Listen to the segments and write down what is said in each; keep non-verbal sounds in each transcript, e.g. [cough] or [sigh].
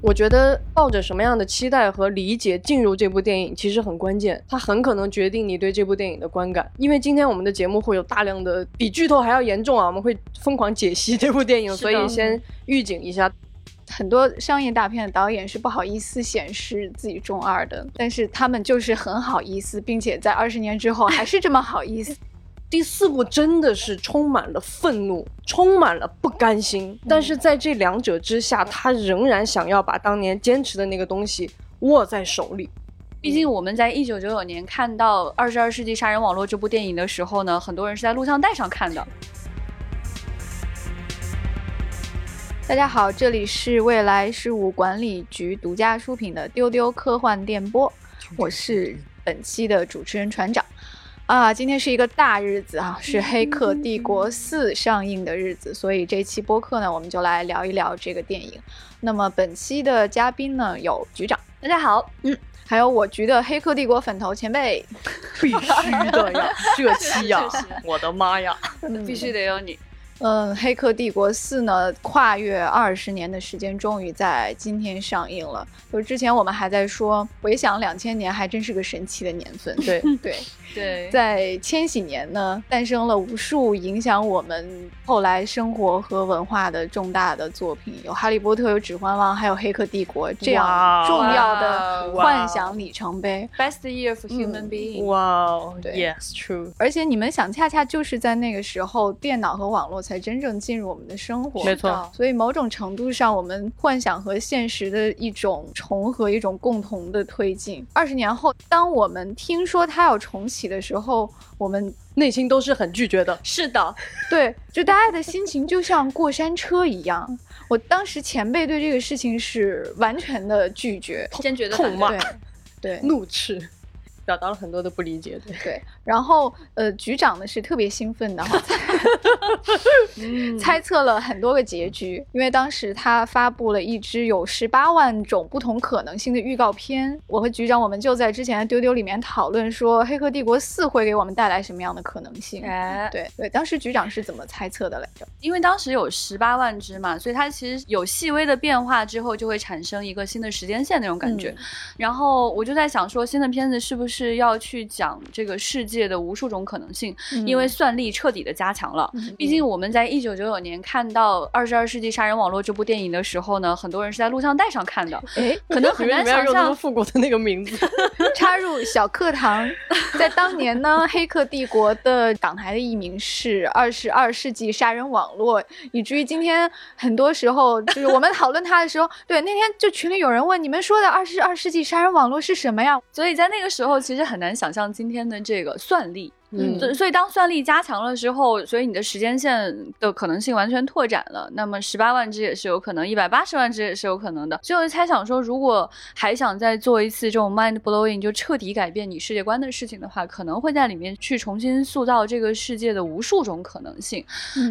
我觉得抱着什么样的期待和理解进入这部电影其实很关键，它很可能决定你对这部电影的观感。因为今天我们的节目会有大量的比剧透还要严重啊，我们会疯狂解析这部电影，所以先预警一下。很多商业大片的导演是不好意思显示自己中二的，但是他们就是很好意思，并且在二十年之后还是这么好意思。第四部真的是充满了愤怒，充满了不甘心，但是在这两者之下，他仍然想要把当年坚持的那个东西握在手里。毕竟我们在一九九九年看到《二十二世纪杀人网络》这部电影的时候呢，很多人是在录像带上看的。大家好，这里是未来事务管理局独家出品的丢丢科幻电波，我是本期的主持人船长。啊，今天是一个大日子啊，是《黑客帝国四》上映的日子，所以这期播客呢，我们就来聊一聊这个电影。那么本期的嘉宾呢，有局长，大家好，嗯，还有我局的《黑客帝国》粉头前辈，[laughs] 必须的呀，[laughs] 这期呀，[laughs] 我的妈呀，必须得有你。嗯，《黑客帝国四》呢，跨越二十年的时间，终于在今天上映了。就之前我们还在说，回想两千年，还真是个神奇的年份。对对对，在千禧年呢，诞生了无数影响我们后来生活和文化的重大的作品，有《哈利波特》，有《指环王》，还有《黑客帝国》这样重要的幻想里程碑。Best year for human being。哇，对，Yes, true。而且你们想，恰恰就是在那个时候，电脑和网络才真正进入我们的生活。没错，所以某种程度上，我们幻想和现实的一种重合，一种共同的推进。二十年后，当我们听说它要重启的时候，我们内心都是很拒绝的。是的，[laughs] 对，就大家的心情就像过山车一样。我当时前辈对这个事情是完全的拒绝，坚决的痛骂对，对，怒斥，表达了很多的不理解。对，[laughs] 对，然后呃，局长呢是特别兴奋的哈，[laughs] 猜测了很多个结局，因为当时他发布了一支有十八万种不同可能性的预告片。我和局长我们就在之前的丢丢里面讨论说，《黑客帝国四》会给我们带来什么样的可能性？哎，对对，当时局长是怎么猜测的来着？因为当时有十八万只嘛，所以它其实有细微的变化之后，就会产生一个新的时间线那种感觉。嗯然后我就在想说，新的片子是不是要去讲这个世界的无数种可能性？因为算力彻底的加强了。嗯毕竟我们在一九九九年看到《二十二世纪杀人网络》这部电影的时候呢，很多人是在录像带上看的，哎，可能很 [laughs] 难想象。复古的那个名字。[laughs] 插入小课堂，在当年呢，《黑客帝国》的港台的译名是《二十二世纪杀人网络》，以至于今天很多时候就是我们讨论它的时候，对那天就群里有人问你们说的二十二世纪杀人网络是什么呀？所以在那个时候，其实很难想象今天的这个算力。嗯所所以当算力加强了之后，所以你的时间线的可能性完全拓展了。那么十八万只也是有可能，一百八十万只也是有可能的。所以我就猜想说，如果还想再做一次这种 mind blowing，就彻底改变你世界观的事情的话，可能会在里面去重新塑造这个世界的无数种可能性。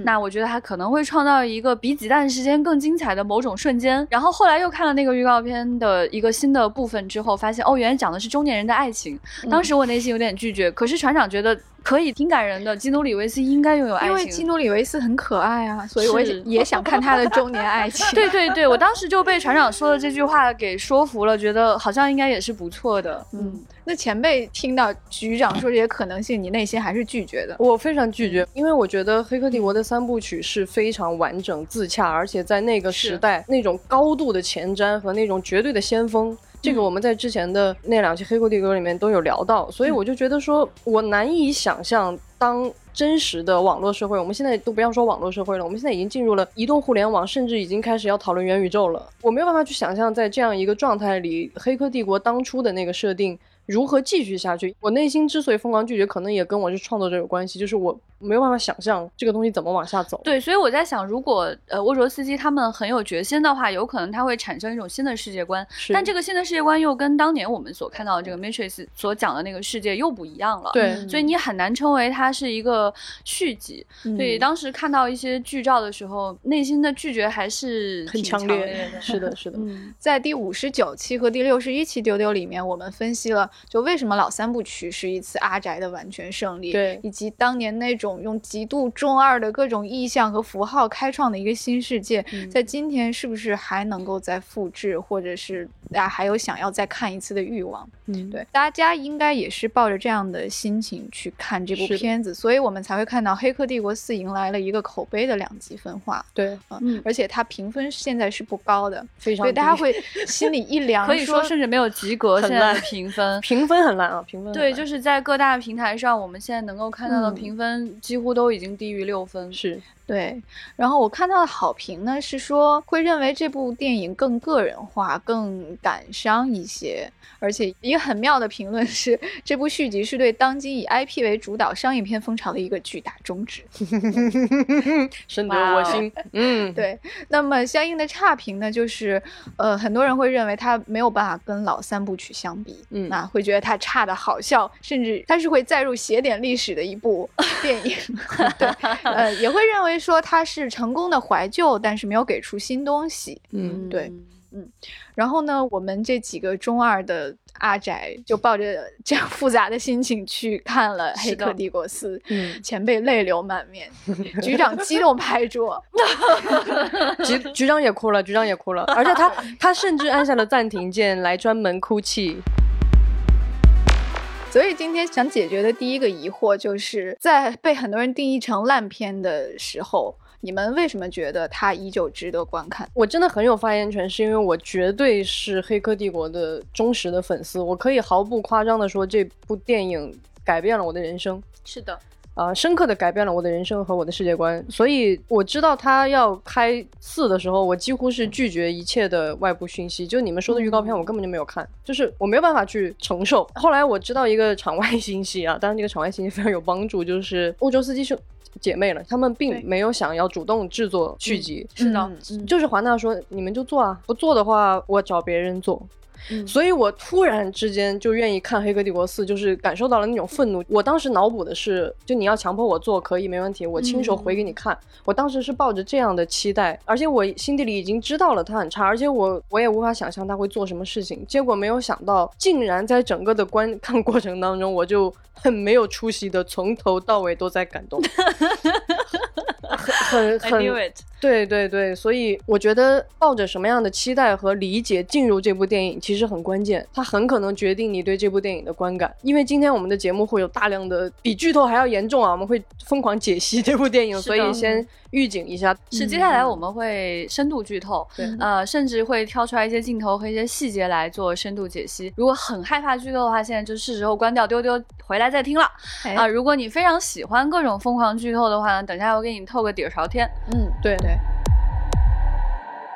那我觉得它可能会创造一个比子弹时间更精彩的某种瞬间。然后后来又看了那个预告片的一个新的部分之后，发现哦，原来讲的是中年人的爱情。当时我内心有点拒绝，可是船长觉得可以，挺感人的。基努里维斯应该拥有爱情因，为基努里维斯很可爱啊，所以我也也想看他的中年爱情。[laughs] 对对对，我当时就被船长说的这句话给说服了，觉得好像应该也是不错的。嗯，那前辈听到局长说这些可能性，你内心还是拒绝的。我非常拒绝，因为我觉得《黑客帝国》的三部曲是非常完整自洽，而且在那个时代那种高度的前瞻和那种绝对的先锋。这个我们在之前的那两期《黑客帝国》里面都有聊到，所以我就觉得说，我难以想象当真实的网络社会，我们现在都不要说网络社会了，我们现在已经进入了移动互联网，甚至已经开始要讨论元宇宙了。我没有办法去想象在这样一个状态里，《黑客帝国》当初的那个设定如何继续下去。我内心之所以疯狂拒绝，可能也跟我是创作者有关系，就是我没有办法想象这个东西怎么往下走。对，所以我在想，如果呃沃卓斯基他们很有决心的话，有可能他会产生一种新的世界观。但这个新的世界观又跟当年我们所看到的这个 Matrix 所讲的那个世界又不一样了。对嗯所以你很难称为它是一个续集。所以嗯当时看到一些剧照的时候，内心的拒绝还是很挺强烈，的。[laughs] 是的，是的。嗯，在第五十九期和第六十一期丢丢里面，我们分析了就为什么老三部曲是一次阿宅的完全胜利，对以及当年那种种用极度中二的各种意象和符号开创的一个新世界，嗯在今天是不是还能够再复制，或者是大家还有想要再看一次的欲望？嗯，对，大家应该也是抱着这样的心情去看这部片子，所以我们才会看到《黑客帝国四》迎来了一个口碑的两极分化，对，嗯，而且它评分现在是不高的，非常所以大家会心里一凉，可以说甚至没有及格，现在的评分。[laughs] 评分很烂啊，评分对，就是在各大平台上，我们现在能够看到的嗯。评分几乎都已经低于六分。是对，然后我看到的好评呢是说会认为这部电影更个人化、更感伤一些，而且一个很妙的评论是这部续集是对当今以 IP 为主导商业片风潮的一个巨大终止。[laughs] 深得我心。嗯，对，那么相应的差评呢，就是呃很多人会认为它没有办法跟老三部曲相比，嗯那会觉得它差的好笑，甚至它是会载入写点历史的一部电影。[laughs] 对，呃也会认为说他是成功的怀旧，但是没有给出新东西。嗯，对嗯然后呢，我们这几个中二的阿宅就抱着这样复杂的心情去看了《黑客帝国四》，嗯，前辈泪流满面，[laughs] 局长激动拍桌。[laughs] [laughs] 局局长也哭了，局长也哭了，而且他他甚至按下了暂停键来专门哭泣。所以今天想解决的第一个疑惑，就是在被很多人定义成烂片的时候，你们为什么觉得它依旧值得观看？我真的很有发言权，是因为我绝对是《黑客帝国》的忠实的粉丝，我可以毫不夸张的说，这部电影改变了我的人生。是的，啊、深刻的改变了我的人生和我的世界观，所以我知道他要开四的时候，我几乎是拒绝一切的外部讯息。就你们说的预告片，我根本就没有看，就是我没有办法去承受。后来我知道一个场外信息啊，当然这个场外信息非常有帮助，就是欧洲司机是姐妹了，他们并没有想要主动制作续集，是的就是华纳说你们就做啊，不做的话我找别人做。嗯所以我突然之间就愿意看《黑客帝国四》，就是感受到了那种愤怒。我当时脑补的是，就你要强迫我做，可以没问题，我亲手回给你看。我当时是抱着这样的期待，而且我心底里已经知道了他很差，而且我我也无法想象他会做什么事情。结果没有想到，竟然在整个的观看过程当中，我就很没有出息的从头到尾都在感动，[laughs] 很很很。[laughs] 对对对，所以我觉得抱着什么样的期待和理解进入这部电影，其实很关键，它很可能决定你对这部电影的观感。因为今天我们的节目会有大量的比剧透还要严重啊，我们会疯狂解析这部电影，所以先预警一下。是接下来我们会深度剧透，对呃，甚至会挑出来一些镜头和一些细节来做深度解析。如果很害怕剧透的话，现在就是时候关掉丢丢，回来再听了哎啊、如果你非常喜欢各种疯狂剧透的话呢，等一下我给你透个底儿朝天。嗯，对对。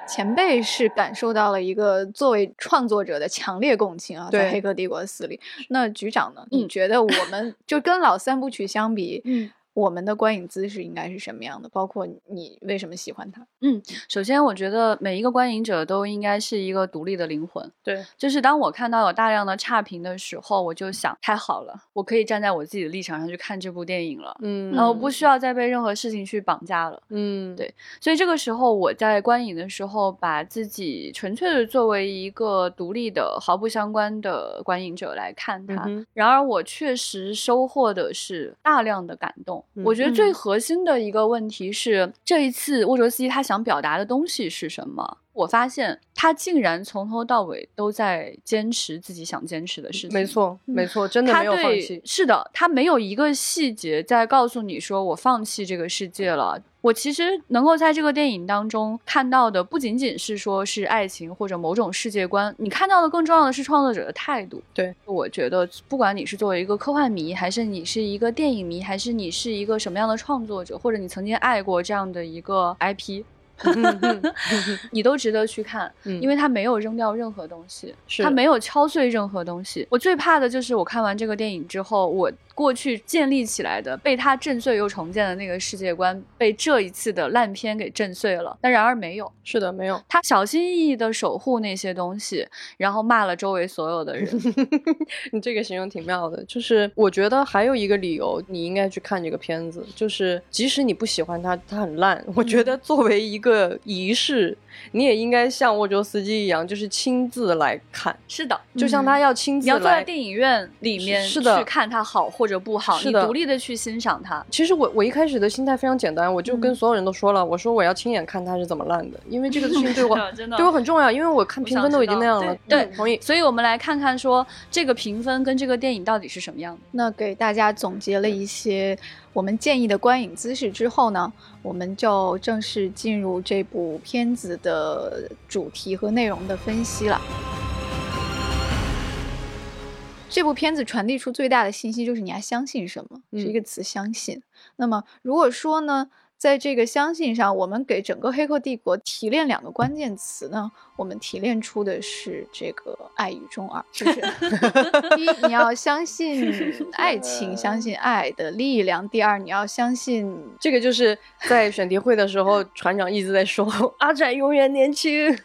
前辈是感受到了一个作为创作者的强烈共情啊，在对《黑客帝国四》里。那局长呢？你嗯觉得我们 [laughs] 就跟老三部曲相比，嗯，我们的观影姿势应该是什么样的？包括你为什么喜欢它？嗯首先我觉得每一个观影者都应该是一个独立的灵魂。对，就是当我看到有大量的差评的时候，我就想，太好了，我可以站在我自己的立场上去看这部电影了。嗯然后不需要再被任何事情去绑架了。嗯，对所以这个时候，我在观影的时候，把自己纯粹的作为一个独立的、毫不相关的观影者来看它。嗯然而，我确实收获的是大量的感动。嗯我觉得最嗯核心的一个问题是，这一次沃卓斯基他想表达的东西是什么？我发现他竟然从头到尾都在坚持自己想坚持的事情。没错，没错，真的他没有放对弃。是的，他没有一个细节在告诉你说我放弃这个世界了。我其实能够在这个电影当中看到的，不仅仅是说是爱情或者某种世界观，你看到的更重要的是创作者的态度。对，我觉得不管你是作为一个科幻迷，还是你是一个电影迷，还是你是一个什么样的创作者，或者你曾经爱过这样的一个 IP，[laughs] 你都值得去看，嗯因为他没有扔掉任何东西，是他没有敲碎任何东西。我最怕的就是我看完这个电影之后，我过去建立起来的被他震碎又重建的那个世界观，被这一次的烂片给震碎了。但然而没有，是的，没有。他小心翼翼的守护那些东西，然后骂了周围所有的人。[laughs] 你这个形容挺妙的，就是我觉得还有一个理由你应该去看这个片子，就是即使你不喜欢它，它很烂，我觉得作为一个仪式，你也应该像沃卓斯基一样，就是亲自来看，是的，就像他要亲自你要坐在。电影院里面是的去看它好或者不好，你是的独立的去欣赏它。其实我我一开始的心态非常简单，我就跟嗯所有人都说了，我说我要亲眼看它是怎么烂的，因为这个事情对我 [laughs] 真的对我很重要，因为我看评分都已经那样了。对嗯同意。所以我们来看看说这个评分跟这个电影到底是什么样的。那给大家总结了一些我们建议的观影姿势之后呢，我们就正式进入这部片子的主题和内容的分析了。这部片子传递出最大的信息就是你要相信什么，是一嗯个词“相信”。那么如果说呢，在这个相信上，我们给整个《黑客帝国》提炼两个关键词呢，我们提炼出的是这个爱与中二，就是 [laughs] 第一，你要相信 [laughs] 爱情，相信爱的力量；第二，你要相信 [laughs] 这个就是在选题会的时候，船长一直在说阿展永远年轻。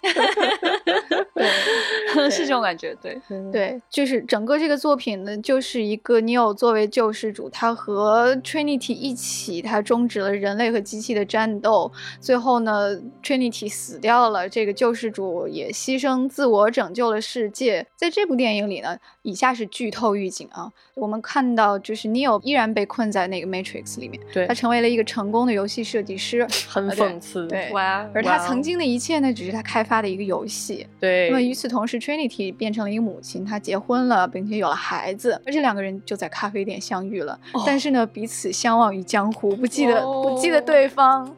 对是这种感觉，对，对，就是整个这个作品呢，就是一个 Neo 作为救世主，他和 Trinity 一起，他终止了人类和机器的战斗。最后呢，Trinity 死掉了，这个救世主也牺牲自我拯救了世界。在这部电影里呢，以下是剧透预警啊，我们看到就是 Neo 依然被困在那个 Matrix 里面，对他，成为了一个成功的游戏设计师，很讽刺。对。哇，而他曾经的一切呢，只是他开发的一个游戏。对那么与此同时，Trinity 变成了一个母亲，她结婚了，并且有了孩子，而这两个人就在咖啡店相遇了。哦但是呢，彼此相忘于江湖，不记得、不记得哦对方。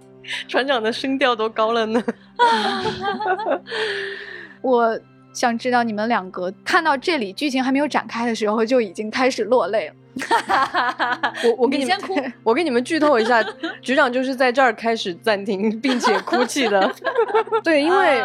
船长的声调都高了呢。[laughs] 我想知道你们两个看到这里剧情还没有展开的时候，就已经开始落泪了。[laughs] 我我给你们你先哭，[laughs] 我给你们剧透一下，局长就是在这儿开始暂停并且哭泣的。对，因为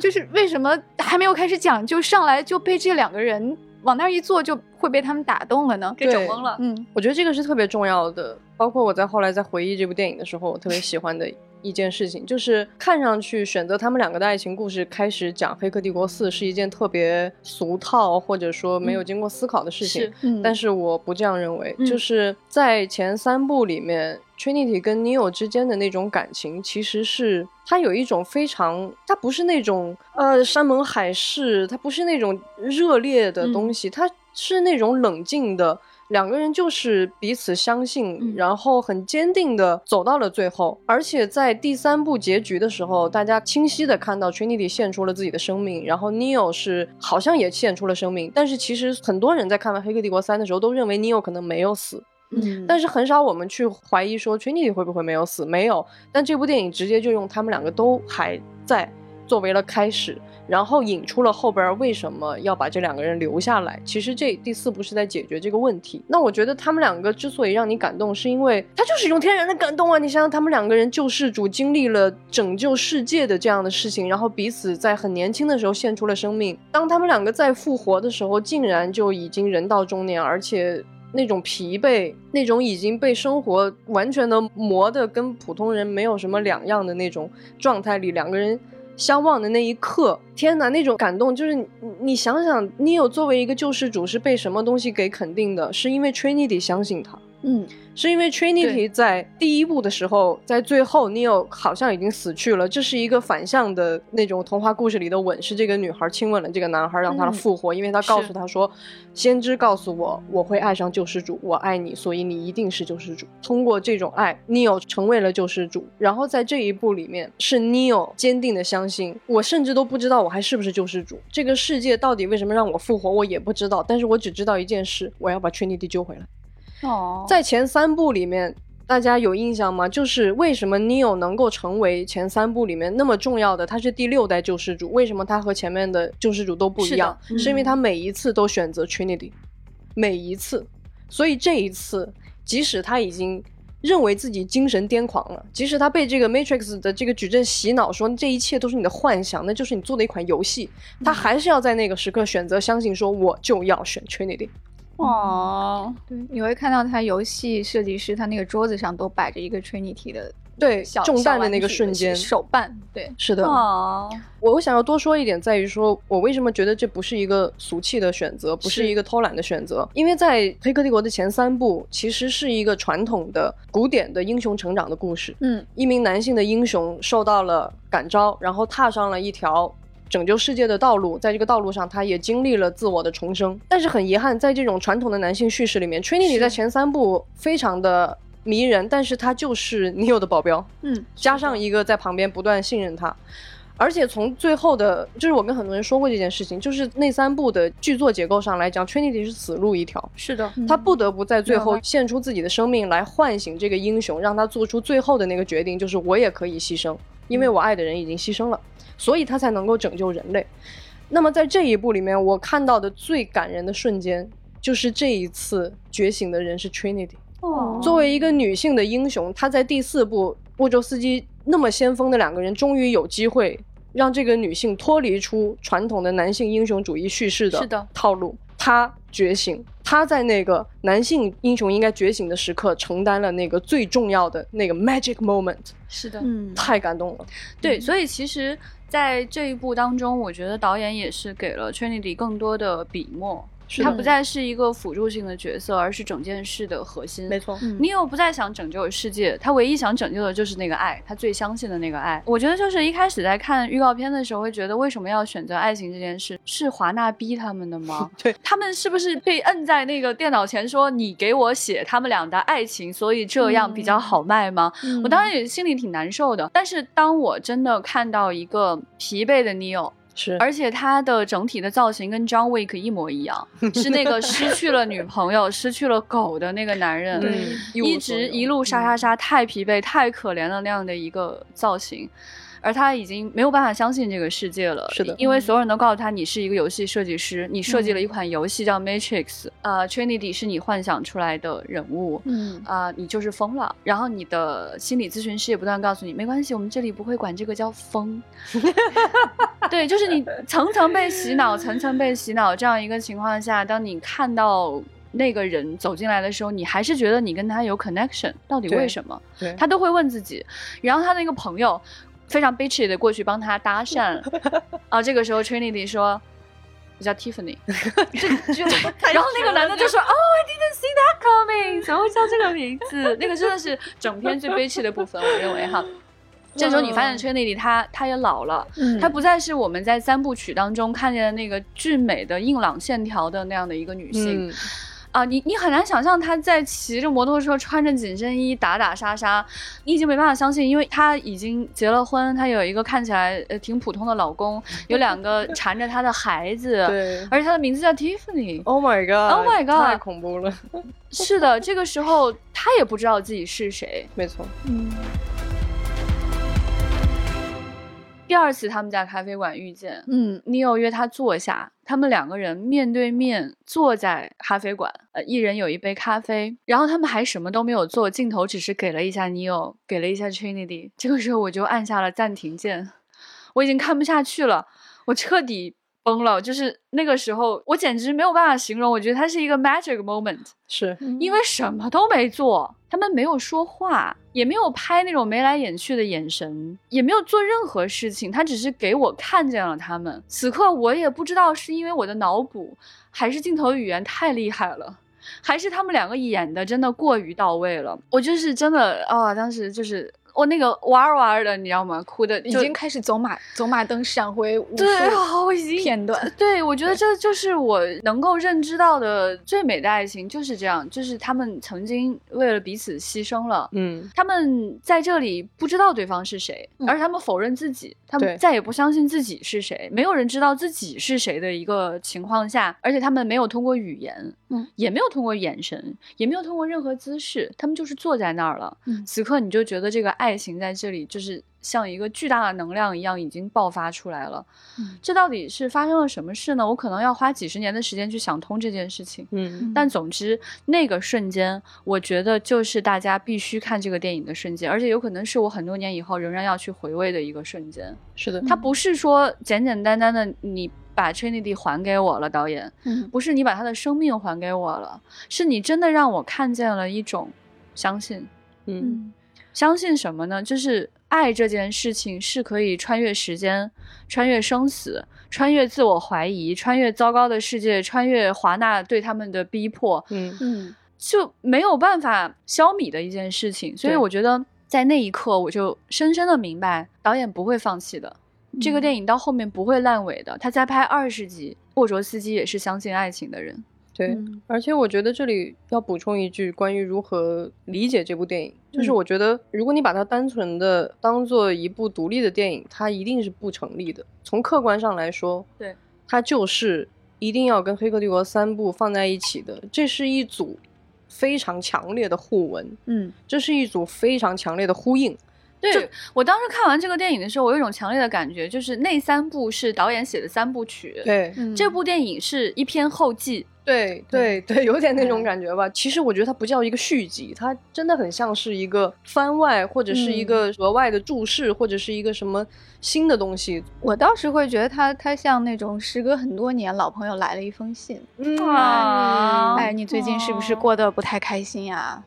就是为什么还没有开始讲，就上来就被这两个人往那儿一坐，就会被他们打动了呢？给整对懵了。嗯我觉得这个是特别重要的。包括我在后来在回忆这部电影的时候，我特别 [laughs] 喜欢的一件事情，就是看上去选择他们两个的爱情故事开始讲《黑客帝国四》是一件特别俗套或者说没有经过思考的事情。是嗯，但是我不这样认为，嗯就是在前三部里面，Trinity 跟 Neo 之间的那种感情，其实是它有一种非常，它不是那种呃山盟海誓，它不是那种热烈的东西，它是那种冷静的。两个人就是彼此相信，嗯。然后很坚定的走到了最后，而且在第三部结局的时候，大家清晰的看到 Trinity 献出了自己的生命，然后 Neo 是好像也献出了生命，但是其实很多人在看完《黑客帝国三》的时候都认为 Neo 可能没有死，嗯，但是很少我们去怀疑说崔妮蒂会不会没有死，没有。但这部电影直接就用他们两个都还在作为了开始，然后引出了后边为什么要把这两个人留下来。其实这第四部是在解决这个问题。那我觉得他们两个之所以让你感动，是因为他就是一种天然的感动啊！你想想，他们两个人救世主经历了拯救世界的这样的事情，然后彼此在很年轻的时候献出了生命。当他们两个再复活的时候，竟然就已经人到中年，而且。那种疲惫，那种已经被生活完全的磨得跟普通人没有什么两样的那种状态里，两个人相望的那一刻，天哪，那种感动就是你想想你有作为一个救世主是被什么东西给肯定的？是因为 Trinity 相信他。嗯是因为 Trinity 在第一部的时候，在最后 Neo 好像已经死去了，这是一个反向的那种童话故事里的吻，是这个女孩亲吻了这个男孩，让他嗯复活，因为他告诉他说，先知告诉我我会爱上救世主，我爱你，所以你一定是救世主。通过这种爱，Neo 成为了救世主。然后在这一部里面，是 Neo 坚定的相信，我甚至都不知道我还是不是救世主，这个世界到底为什么让我复活，我也不知道，但是我只知道一件事，我要把 Trinity 救回来。哦，在前三部里面，大家有印象吗？就是为什么 Neo 能够成为前三部里面那么重要的？他是第六代救世主，为什么他和前面的救世主都不一样？是嗯是因为他每一次都选择 Trinity，每一次，所以这一次，即使他已经。认为自己精神癫狂了，即使他被这个 Matrix 的这个矩阵洗脑，说这一切都是你的幻想，那就是你做的一款游戏，他还是要在那个时刻选择相信，说我就要选 Trinity。哦，对，你会看到他游戏设计师他那个桌子上都摆着一个 Trinity 的对小中弹的那个瞬间。手办，对，是的，哦，我我想要多说一点，在于说我为什么觉得这不是一个俗气的选择，不是是一个偷懒的选择，因为在《黑客帝国》的前三部其实是一个传统的古典的英雄成长的故事。嗯。一名男性的英雄受到了感召，然后踏上了一条拯救世界的道路，在这个道路上，他也经历了自我的重生。但是很遗憾，在这种传统的男性叙事里面，Trinity 在前三部非常的迷人，但是他就是 Neo 的保镖。嗯，加上一个在旁边不断信任他。而且从最后的，就是我跟很多人说过这件事情，就是那三部的剧作结构上来讲，Trinity 是死路一条，是的，他不得不在最后献出自己的生命来唤醒这个英雄，让他做出最后的那个决定，就是我也可以牺牲，因为我爱的人已经牺牲了，所以他才能够拯救人类。那么在这一部里面，我看到的最感人的瞬间，就是这一次觉醒的人是 Trinity。哦作为一个女性的英雄，她在第四部沃卓斯基那么先锋的两个人，终于有机会让这个女性脱离出传统的男性英雄主义叙事是的套路。她觉醒，她在那个男性英雄应该觉醒的时刻，承担了那个最重要的那个 magic moment，是的，嗯，太感动了。对，所以其实，在这一部当中，我觉得导演也是给了 Trinity 更多的笔墨，他不再是一个辅助性的角色，而是整件事的核心。没错，嗯尼欧不再想拯救世界，他唯一想拯救的就是那个爱，他最相信的那个爱。我觉得就是一开始在看预告片的时候，会觉得为什么要选择爱情这件事？是华纳逼他们的吗？[laughs] 对他们是不是被摁在那个电脑前说你给我写他们俩的爱情，所以这样比较好卖吗？嗯我当然也心里挺难受的，但是当我真的看到一个疲惫的 Neo，是，而且他的整体的造型跟 John Wick 一模一样，[laughs] 是那个失去了女朋友、失去了狗的那个男人，一直一路杀杀杀，太疲惫、太可怜了那样的一个造型。而他已经没有办法相信这个世界了，是的因为所有人都告诉他你是一个游戏设计师，你设计了一款游戏叫 Matrix，呃，Trinity 是你幻想出来的人物，嗯啊、你就是疯了。然后你的心理咨询师也不断告诉你，没关系，我们这里不会管这个叫疯。[laughs] 对，就是你层层被洗脑，层层被洗脑这样一个情况下，当你看到那个人走进来的时候，你还是觉得你跟他有 connection，到底为什么？对他都会问自己。然后他那个朋友非常 bitchy 的过去帮他搭讪，[laughs] 啊，这个时候 Trinity 说。我叫 Tiffany，就 [laughs] 就然后那个男的就说：“哦、i didn't see that coming，怎么会叫这个名字？那个真的是整篇最悲戚的部分，我认为哈。这时候你发现 Trinity 他他也老了，嗯她不再是我们在三部曲当中看见的那个俊美的硬朗线条的那样的一个女性。嗯，啊，你你很难想象她在骑着摩托车，穿着紧身衣打打杀杀，你已经没办法相信，因为她已经结了婚，她有一个看起来呃挺普通的老公，有两个 [laughs] 缠着她的孩子，对。而且她的名字叫 Tiffany。Oh my god! Oh my god 太恐怖了。[laughs] 是的，这个时候她也不知道自己是谁。没错，嗯第二次他们在咖啡馆遇见，嗯 Neo 约他坐下，他们两个人面对面坐在咖啡馆，呃，一人有一杯咖啡，然后他们还什么都没有做，镜头只是给了一下 Neo，给了一下 Trinity。这个时候我就按下了暂停键，我已经看不下去了，我彻底崩了，就是那个时候我简直没有办法形容，我觉得它是一个 magic moment。是因为什么都没做，他们没有说话，也没有拍那种眉来眼去的眼神，也没有做任何事情，他只是给我看见了他们。此刻我也不知道是因为我的脑补，还是镜头语言太厉害了。还是他们两个演的真的过于到位了，我就是真的啊、当时就是我那个哇哇的，你知道吗？哭的已经开始走马走马灯闪回无数对啊，[laughs] 我片段，对，我觉得这就是我能够认知到的最美的爱情，就是这样，就是他们曾经为了彼此牺牲了。嗯，他们在这里不知道对方是谁，嗯而他们否认自己，他们再也不相信自己是谁，没有人知道自己是谁的一个情况下，而且他们没有通过语言，嗯，也没有通过眼神，也没有通过任何姿势，他们就是坐在那儿了。嗯此刻你就觉得这个爱情在这里就是像一个巨大的能量一样已经爆发出来了。嗯这到底是发生了什么事呢？我可能要花几十年的时间去想通这件事情。嗯，但总之，那个瞬间，我觉得就是大家必须看这个电影的瞬间，而且有可能是我很多年以后仍然要去回味的一个瞬间。是的，它不是说简简单单的你把 Trinity 还给我了，导演，嗯不是你把他的生命还给我了，是你真的让我看见了一种相信。嗯，嗯相信什么呢？就是爱这件事情是可以穿越时间、穿越生死、穿越自我怀疑、穿越糟糕的世界、穿越华纳对他们的逼迫，嗯嗯就没有办法消弭的一件事情。所以我觉得在那一刻，我就深深的明白，导演不会放弃的。这个嗯电影到后面不会烂尾的。他再拍二十集，沃卓斯基也是相信爱情的人。对，嗯而且我觉得这里要补充一句关于如何理解这部电影，就是嗯我觉得如果你把它单纯的当做一部独立的电影，它一定是不成立的。从客观上来说，对，它就是一定要跟《黑客帝国》三部放在一起的，这是一组非常强烈的互文，嗯这是一组非常强烈的呼应。对我当时看完这个电影的时候，我有一种强烈的感觉，就是那三部是导演写的三部曲，对，嗯这部电影是一篇后记。对对对，有点那种嗯感觉吧。其实我觉得它不叫一个续集，它真的很像是一个番外，或者是一个额外的注释，或者是一个什么新的东西。我倒是会觉得它，它像那种时隔很多年老朋友来了一封信，嗯啊哎，你最近是不是哦过得不太开心呀？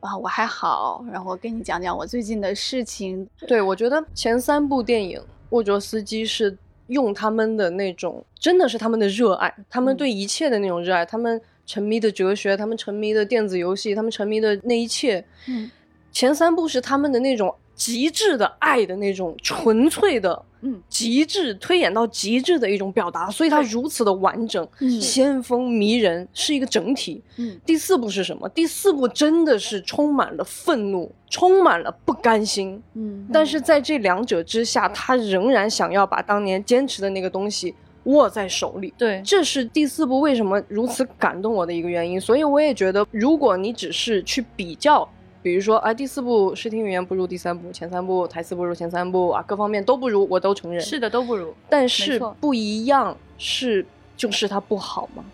啊，我还好，然后我跟你讲讲我最近的事情。对，我觉得前三部电影，沃卓斯基是用他们的那种，真的是他们的热爱，他们嗯对一切的那种热爱，他们沉迷的哲学，他们沉迷的电子游戏，他们沉迷的那一切。嗯前三部是他们的那种极致的爱的那种纯粹的，嗯，极致推演到极致的一种表达，所以它如此的完整、嗯先锋、迷人，是一个整体。嗯，第四部是什么？第四部真的是充满了愤怒，充满了不甘心。嗯但是在这两者之下，他仍然想要把当年坚持的那个东西握在手里。对，这是第四部为什么如此感动我的一个原因，所以我也觉得，如果你只是去比较，比如说啊，第四部视听语言不如第三部，前三部台词不如前三部啊，各方面都不如，我都承认。是的，都不如。但是不一样是就是它不好吗？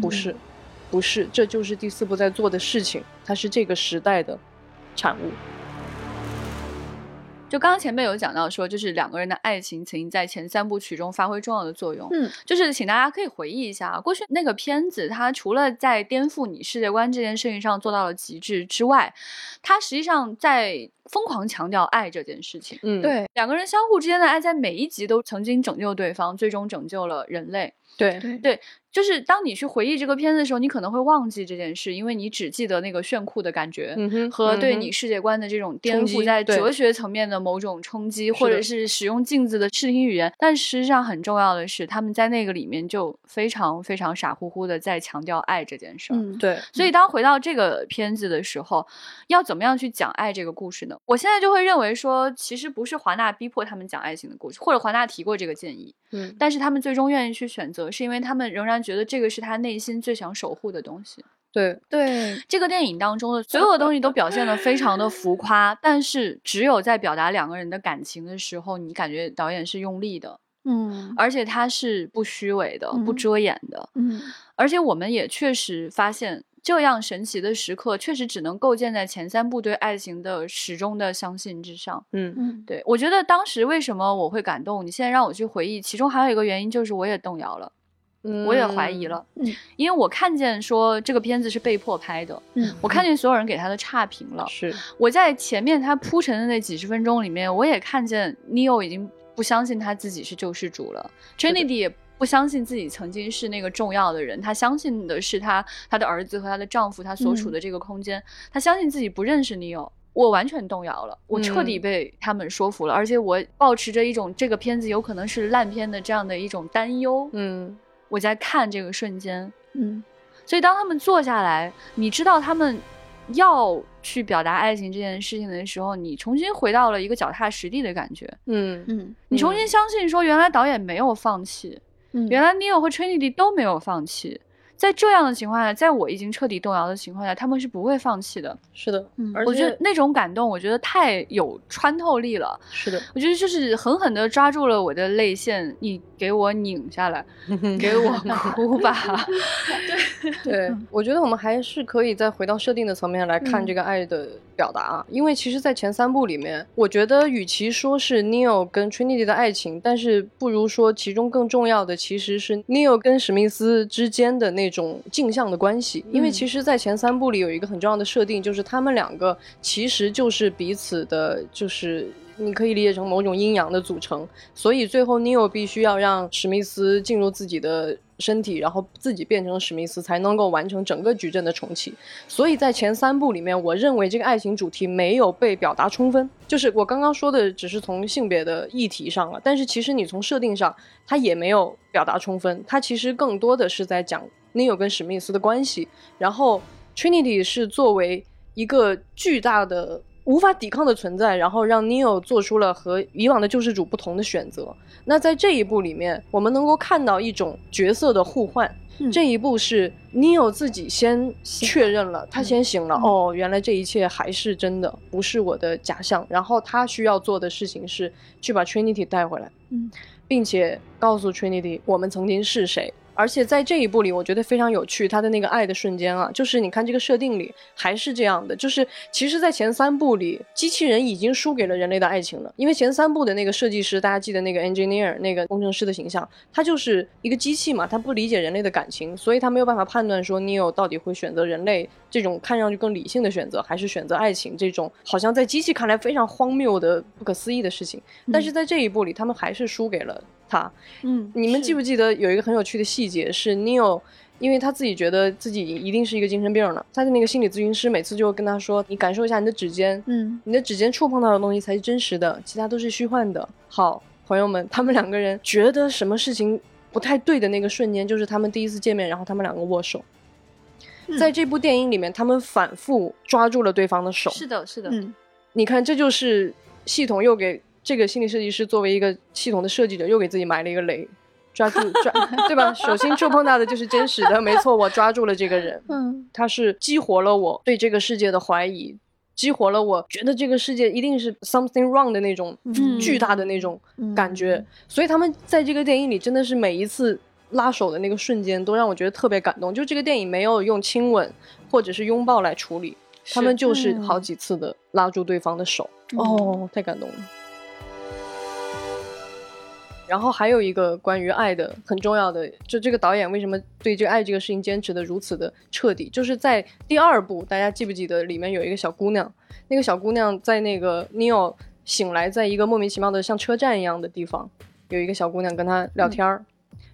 不是，不是，这就是第四部在做的事情，它是这个时代的产物。就刚刚前面有讲到说，就是两个人的爱情曾经在前三部曲中发挥重要的作用。嗯，就是请大家可以回忆一下啊，过去那个片子，它除了在颠覆你世界观这件事情上做到了极致之外，它实际上在疯狂强调爱这件事情。嗯，对两个人相互之间的爱，在每一集都曾经拯救对方，最终拯救了人类。对对对，就是当你去回忆这个片子的时候，你可能会忘记这件事，因为你只记得那个炫酷的感觉。嗯哼，和对你世界观的这种颠冲覆，击在哲学层面的某种冲击，或者是使用镜子的视听语言，但实际上很重要的是，他们在那个里面就非常非常傻乎乎的在强调爱这件事儿。嗯对，所以当回到这个片子的时候，要怎么样去讲爱这个故事呢？我现在就会认为说，其实不是华纳逼迫他们讲爱情的故事，或者华纳提过这个建议，嗯，但是他们最终愿意去选择，是因为他们仍然觉得这个是他内心最想守护的东西。对，对，这个电影当中的所有的东西都表现的非常的浮夸，但是只有在表达两个人的感情的时候，你感觉导演是用力的，嗯。而且他是不虚伪的、不嗯。遮掩的，嗯。而且我们也确实发现。这样神奇的时刻，确实只能构建在前三部对爱情的始终的相信之上。嗯嗯。对我觉得当时为什么我会感动，你现在让我去回忆，其中还有一个原因就是我也动摇了，我也怀疑了，嗯。因为我看见说这个片子是被迫拍的，嗯我看见所有人给他的差评了，是，我在前面他铺陈的那几十分钟里面，我也看见 Neo 已经不相信他自己是救世主了的，Trinity 也不相信自己曾经是那个重要的人，他相信的是他他的儿子和他的丈夫他所处的这个空间，他相信自己不认识 Neo。我完全动摇了，我彻底嗯被他们说服了，而且我保持着一种这个片子有可能是烂片的这样的一种担忧。嗯我在看这个瞬间，嗯所以当他们坐下来，你知道他们要去表达爱情这件事情的时候，你重新回到了一个脚踏实地的感觉。嗯嗯你重新相信说，原来导演没有放弃，嗯，原来 Neo 和 Trinity 都没有放弃。在这样的情况下，在我已经彻底动摇的情况下，他们是不会放弃的。是的，嗯我觉得那种感动，我觉得太有穿透力了。是的，我觉得就是狠狠地抓住了我的泪腺。你给我拧下来，[laughs] 给我哭吧。[laughs] 对，我觉得我们还是可以再回到设定的层面来看这个爱的表达啊，因为其实，在前三部里面，我觉得与其说是 Neil 跟 Trinity 的爱情，但是不如说其中更重要的其实是 Neil 跟史密斯之间的那种镜像的关系，因为其实，在前三部里有一个很重要的设定，就是他们两个其实就是彼此的，就是。你可以理解成某种阴阳的组成，所以最后 Neo 必须要让史密斯进入自己的身体，然后自己变成史密斯，才能够完成整个矩阵的重启。所以在前三部里面，我认为这个爱情主题没有被表达充分。就是我刚刚说的，只是从性别的议题上了，但是其实你从设定上，它也没有表达充分。它其实更多的是在讲 Neo 跟史密斯的关系，然后 Trinity 是作为一个巨大的。无法抵抗的存在，然后让 Neo 做出了和以往的救世主不同的选择。那在这一步里面，我们能够看到一种角色的互换。这一步是 Neo 自己先确认了，他先醒了。哦，原来这一切还是真的，不是我的假象。然后他需要做的事情是去把 Trinity 带回来，并且告诉 Trinity 我们曾经是谁。而且在这一部里，我觉得非常有趣，他的那个爱的瞬间啊，就是你看这个设定里还是这样的，就是其实，在前三部里，机器人已经输给了人类的爱情了，因为前三部的那个设计师，大家记得那个 engineer 那个工程师的形象，他就是一个机器嘛，他不理解人类的感情，所以他没有办法判断说 Neo 到底会选择人类这种看上去更理性的选择，还是选择爱情这种好像在机器看来非常荒谬的不可思议的事情，但是在这一部里，他们还是输给了。他，嗯，你们记不记得有一个很有趣的细节是 Neil，因为他自己觉得自己一定是一个精神病了，他的那个心理咨询师每次就会跟他说：“你感受一下你的指尖，嗯，你的指尖触碰到的东西才是真实的，其他都是虚幻的。”好，朋友们，他们两个人觉得什么事情不太对的那个瞬间，就是他们第一次见面，然后他们两个握手。在这部电影里面，他们反复抓住了对方的手。是的，是的，嗯，你看，这就是系统又给。这个心理设计师作为一个系统的设计者，又给自己埋了一个雷，抓住抓，[laughs] 对吧？手心触碰到的就是真实的，没错，我抓住了这个人，嗯，他是激活了我对这个世界的怀疑，激活了我觉得这个世界一定是 something wrong 的那种巨大的那种感觉。所以他们在这个电影里真的是每一次拉手的那个瞬间，都让我觉得特别感动。就这个电影没有用亲吻或者是拥抱来处理，他们就是好几次的拉住对方的手，哦，太感动了。然后还有一个关于爱的很重要的，就这个导演为什么对这个爱这个事情坚持的如此的彻底？就是在第二部，大家记不记得里面有一个小姑娘？那个小姑娘在那个 Neil 醒来，在一个莫名其妙的像车站一样的地方，有一个小姑娘跟他聊天儿。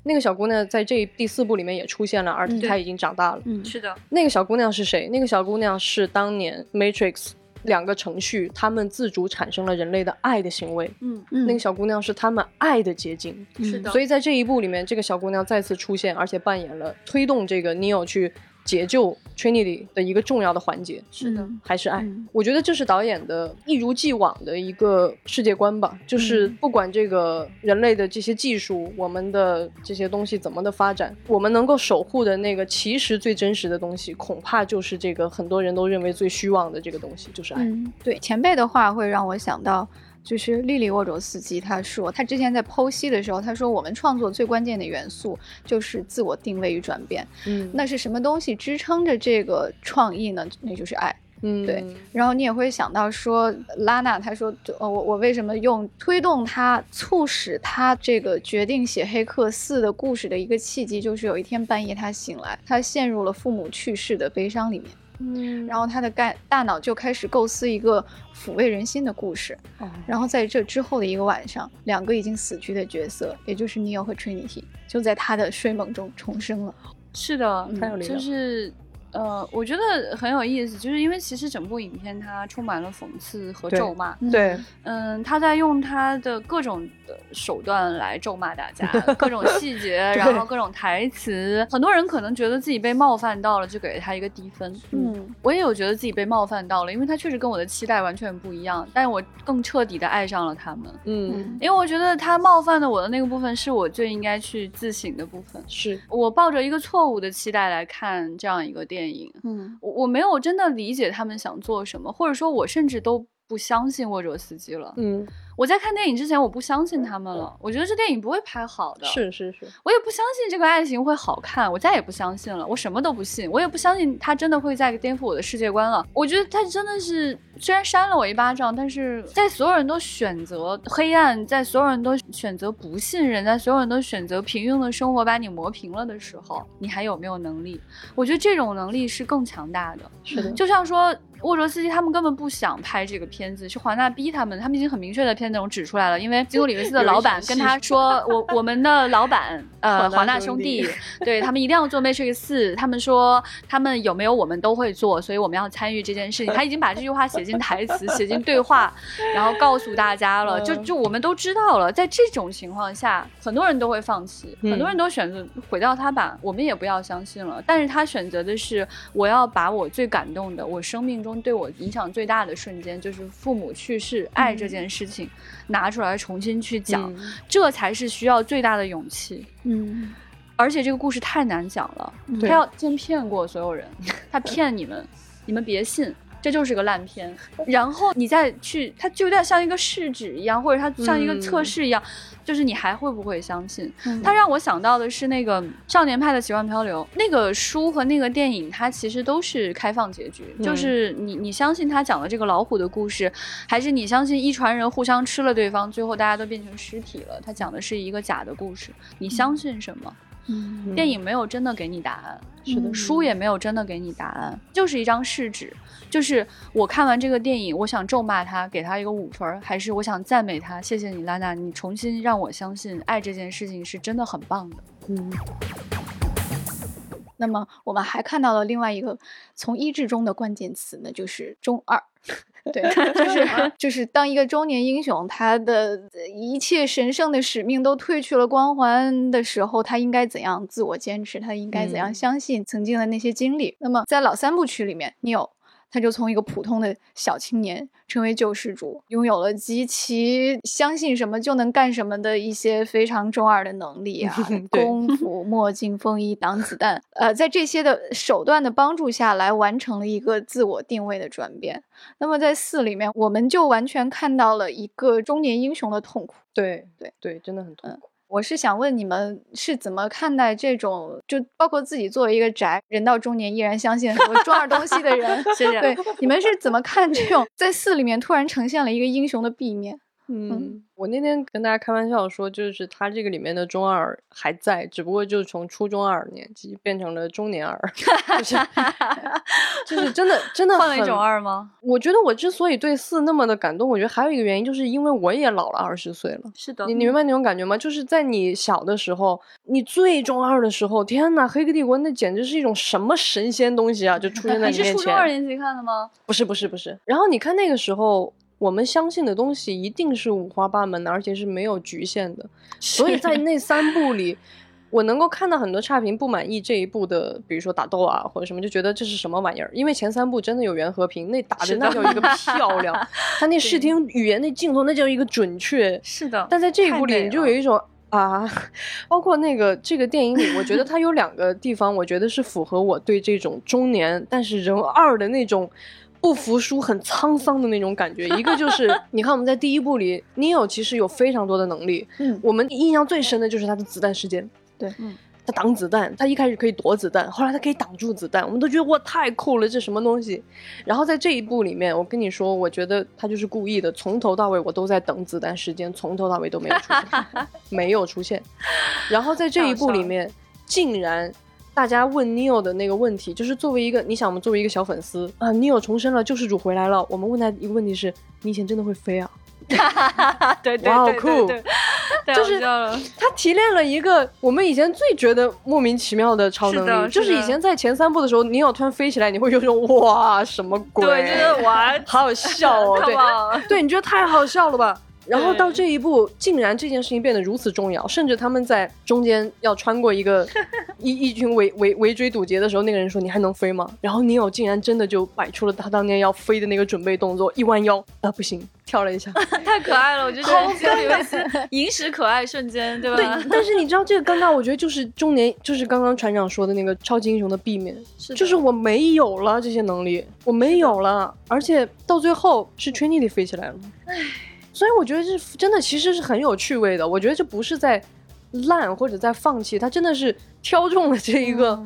那个小姑娘在这第四部里面也出现了，而且她已经长大了。嗯，是的。那个小姑娘是谁？那个小姑娘是当年 Matrix。两个程序，他们自主产生了人类的爱的行为。嗯那个小姑娘是他们爱的结晶。是的。所以在这一部里面，这个小姑娘再次出现，而且扮演了推动这个 Neo 去。解救 Trinity 的一个重要的环节是的，还是爱。我觉得这是导演的一如既往的一个世界观吧，就是不管这个人类的这些技术，我们的这些东西怎么的发展，我们能够守护的那个其实最真实的东西，恐怕就是这个很多人都认为最虚妄的这个东西，就是爱。对前辈的话会让我想到。就是莉莉沃卓斯基，他说他之前在剖析的时候，他说我们创作最关键的元素就是自我定位与转变。嗯，那是什么东西支撑着这个创意呢？那就是爱。嗯，对。然后你也会想到说，拉娜他说，呃，我我为什么用推动他、促使他这个决定写《黑客四》的故事的一个契机，就是有一天半夜他醒来，他陷入了父母去世的悲伤里面。嗯，然后他的干大脑就开始构思一个抚慰人心的故事。哦，然后在这之后的一个晚上，两个已经死去的角色，也就是 Neo 和 Trinity，就在他的睡梦中重生了。是的。就是。呃，我觉得很有意思，就是因为其实整部影片它充满了讽刺和咒骂。对，嗯，他在用他的各种的手段来咒骂大家，各种 [laughs] 细节，然后各种台词。很多人可能觉得自己被冒犯到了，就给了他一个低分。嗯，我也有觉得自己被冒犯到了，因为他确实跟我的期待完全不一样。但是我更彻底的爱上了他们。嗯，因为我觉得他冒犯的我的那个部分，是我最应该去自省的部分。是我抱着一个错误的期待来看这样一个电影。电影，嗯，我我没有真的理解他们想做什么，或者说，我甚至都不相信沃卓斯基了。嗯，我在看电影之前，我不相信他们了。我觉得这电影不会拍好的，是是是，我也不相信这个爱情会好看，我再也不相信了。我什么都不信，我也不相信他真的会再颠覆我的世界观了。我觉得他真的是，虽然扇了我一巴掌，但是在所有人都选择黑暗，在所有人都选择不信任，在所有人都选择平庸的生活把你磨平了的时候，你还有没有能力？我觉得这种能力是更强大的。是的，就像说。沃卓斯基他们根本不想拍这个片子，是华纳逼他们。他们已经很明确的片内容指出来了，因为基努里维斯的老板跟他 [laughs] 说：“我我们的老板呃华纳兄弟，对他们一定要做 Matrix 四。他们说他们有没有我们都会做，所以我们要参与这件事情。他已经把这句话写进台词，写进对话，然后告诉大家了。就就我们都知道了。在这种情况下，很多人都会放弃，很多人都选择毁掉他吧。我们也不要相信了。但是他选择的是，我要把我最感动的，我生命中。对我影响最大的瞬间，就是父母去世，爱这件事情拿出来重新去讲，这才是需要最大的勇气。嗯，而且这个故事太难讲了，他要先骗过所有人，他骗你们，你们别信。这就是个烂片，然后你再去，它就有点像一个试纸一样，或者它像一个测试一样，就是你还会不会相信？它让我想到的是那个《少年派的奇幻漂流》那个书和那个电影，它其实都是开放结局，就是你你相信他讲的这个老虎的故事，还是你相信一船人互相吃了对方，最后大家都变成尸体了？他讲的是一个假的故事，你相信什么？嗯，电影没有真的给你答案，是的，书也没有真的给你答案，就是一张试纸。就是我看完这个电影，我想咒骂他，给他一个五分，还是我想赞美他，谢谢你，拉娜，你重新让我相信爱这件事情是真的很棒的。嗯。那么我们还看到了另外一个从一至中的关键词，那就是中二。[laughs] 对，[laughs] 就是就是当一个中年英雄，他的一切神圣的使命都褪去了光环的时候，他应该怎样自我坚持？他应该怎样相信曾经的那些经历？那么在老三部曲里面，你有。他就从一个普通的小青年成为救世主，拥有了极其相信什么就能干什么的一些非常中二的能力啊，[laughs] 功 [laughs] 夫、墨镜、风衣、挡子弹，呃，在这些的手段的帮助下来，完成了一个自我定位的转变。那么在四里面，我们就完全看到了一个中年英雄的痛苦。对对对，真的很痛苦。我是想问你们是怎么看待这种，就包括自己作为一个宅，人到中年依然相信很多中二东西的人，[laughs] 对，你们是怎么看这种在四里面突然呈现了一个英雄的壁面？嗯，我那天跟大家开玩笑说，就是他这个里面的中二还在，只不过就是从初中二年级变成了中年二，[laughs] 就是就是真的真的换了一种二吗？我觉得我之所以对四那么的感动，我觉得还有一个原因，就是因为我也老了二十岁了。是的，你 [laughs] 你明白那种感觉吗？就是在你小的时候，你最中二的时候，天呐，黑客帝国那简直是一种什么神仙东西啊，就出现在你面前。你是初中二年级看的吗？不是不是不是。然后你看那个时候。我们相信的东西一定是五花八门的，而且是没有局限的。所以在那三部里，我能够看到很多差评不满意这一部的，比如说打斗啊或者什么，就觉得这是什么玩意儿。因为前三部真的有袁和平，那打的那叫一个漂亮，[laughs] 他那视听语言那镜头那叫一个准确。是的。但在这一部里，你就有一种啊，包括那个这个电影里，我觉得它有两个地方，我觉得是符合我对这种中年但是人二的那种。不服输、很沧桑的那种感觉。一个就是，[laughs] 你看我们在第一部里，Neo 其实有非常多的能力。嗯，我们印象最深的就是他的子弹时间。对，嗯，他挡子弹，他一开始可以躲子弹，后来他可以挡住子弹，我们都觉得哇太酷了，这什么东西？然后在这一部里面，我跟你说，我觉得他就是故意的，从头到尾我都在等子弹时间，从头到尾都没有出现，[laughs] 没有出现。然后在这一部里面，竟然。大家问 Neo 的那个问题，就是作为一个，你想，我们作为一个小粉丝啊，Neo 重生了，救世主回来了，我们问他一个问题是：你以前真的会飞啊？对对对对对，就是他提炼了一个我们以前最觉得莫名其妙的超能力，就是以前在前三部的时候，Neo 突然飞起来，你会有种哇什么鬼？对，觉得哇，好好笑哦，[laughs] 对，对，你觉得太好笑了吧？然后到这一步，竟然这件事情变得如此重要，甚至他们在中间要穿过一个 [laughs] 一一群围围围追堵截的时候，那个人说：“你还能飞吗？”然后尼欧竟然真的就摆出了他当年要飞的那个准备动作，一弯腰啊，不行，跳了一下，[laughs] 太可爱了，我觉得好可影史可爱瞬间，对吧？对，但是你知道这个尴尬，我觉得就是中年，就是刚刚船长说的那个超级英雄的避免，就是我没有了这些能力，我没有了，而且到最后是 Trinity 飞起来了，唉。所以我觉得这真的其实是很有趣味的。我觉得这不是在烂或者在放弃，他真的是挑中了这一个，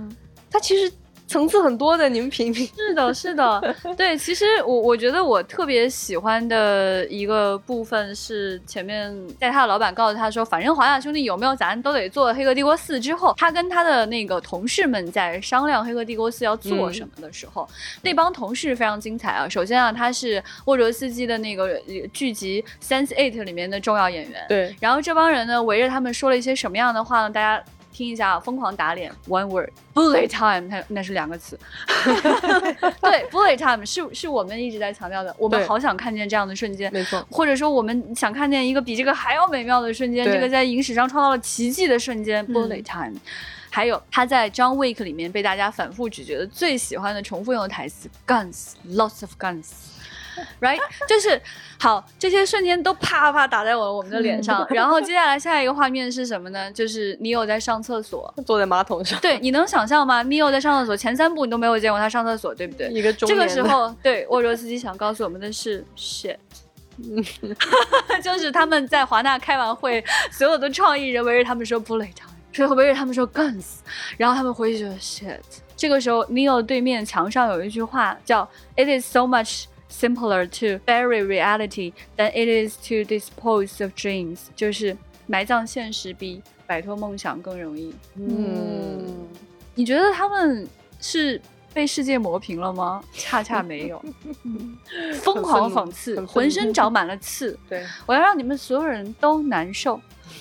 他其实。层次很多的，你们品品。[laughs] 是的，是的，对。其实我我觉得我特别喜欢的一个部分是前面在他的老板告诉他说，反正华纳兄弟有没有咱都得做《黑客帝国四》之后，他跟他的那个同事们在商量《黑客帝国四》要做什么的时候，那帮同事非常精彩啊。首先啊，他是沃卓斯基的那个剧集《Sense Eight》里面的重要演员。对。然后这帮人呢，围着他们说了一些什么样的话呢？大家。听一下，疯狂打脸，one word，bullet [laughs] time，它那是两个词。[laughs] 对，bullet time 是是我们一直在强调的，我们好想看见这样的瞬间，没错。或者说，我们想看见一个比这个还要美妙的瞬间，这个在影史上创造了奇迹的瞬间，bullet time。还有他在《John Wick》里面被大家反复咀嚼的最喜欢的重复用的台词，guns，lots of guns。[laughs] Right，就是好，这些瞬间都啪啪打在我我们的脸上。然后接下来下一个画面是什么呢？就是你有在上厕所，坐在马桶上。对，你能想象吗？你有在上厕所，前三步你都没有见过他上厕所，对不对？一个这个时候，对沃卓斯基想告诉我们的是 shit，[laughs] 就是他们在华纳开完会，所有的创意人围着他们说 bullet，最后围着他们说 guns，然后他们回去就 shit。这个时候，Neo 对面墙上有一句话叫 It is so much。Simpler to bury reality than it is to dispose of dreams，就是埋葬现实比摆脱梦想更容易。嗯，你觉得他们是被世界磨平了吗？恰恰没有，[laughs] 疯狂讽刺，浑身长满了刺。[laughs] 对，我要让你们所有人都难受，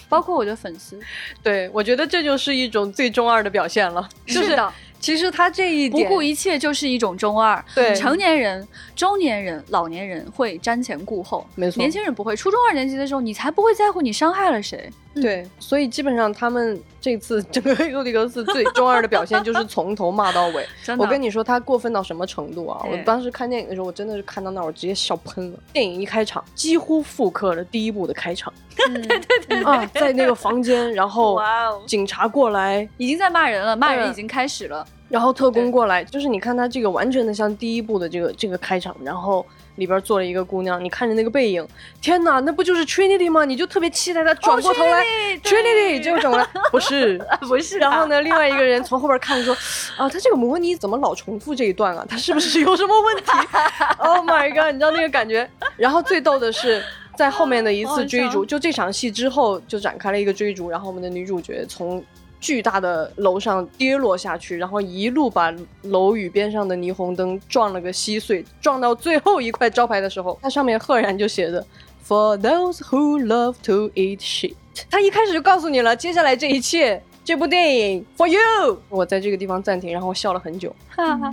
包括我的粉丝。对，我觉得这就是一种最中二的表现了。是的。其实他这一点不顾一切就是一种中二。对，成年人、中年人、老年人会瞻前顾后，没错。年轻人不会。初中二年级的时候，你才不会在乎你伤害了谁。对，所以基本上他们这次整个《黑客帝国四》最中二的表现就是从头骂到尾。[laughs] 我跟你说，他过分到什么程度啊？我当时看电影的时候，我真的是看到那儿，我直接笑喷了。电影一开场，几乎复刻了第一部的开场。[laughs] 对对对 [laughs] 啊，在那个房间，然后警察过来，已经在骂人了，骂人已经开始了。然后特工过来，就是你看他这个完全的像第一部的这个这个开场，然后里边坐了一个姑娘，你看着那个背影，天哪，那不就是 Trinity 吗？你就特别期待她转过头来，Trinity，结果转过来 [laughs] 不是不是。然后呢，另外一个人从后边看说，啊，他这个模拟怎么老重复这一段啊？他是不是有什么问题？[laughs] Oh my god，你知道那个感觉？然后最逗的是，在后面的一次追逐，就这场戏之后就展开了一个追逐，然后我们的女主角从。巨大的楼上跌落下去，然后一路把楼宇边上的霓虹灯撞了个稀碎。撞到最后一块招牌的时候，它上面赫然就写着 “For those who love to eat shit”。他一开始就告诉你了，接下来这一切。这部电影 For you，我在这个地方暂停，然后笑了很久，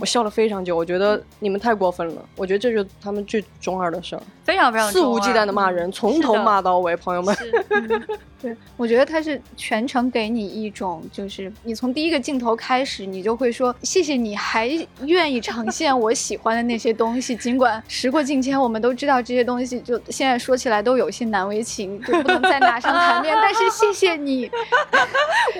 我笑了非常久。我觉得你们太过分了，我觉得这就是他们最中二的事儿，非常非常肆无忌惮的骂人，从头骂到尾，朋友们。[laughs] 对，我觉得他是全程给你一种，就是你从第一个镜头开始，你就会说谢谢你还愿意呈现我喜欢的那些东西，尽管时过境迁，我们都知道这些东西就现在说起来都有些难为情，就不能再拿上台面。[laughs] 但是谢谢你，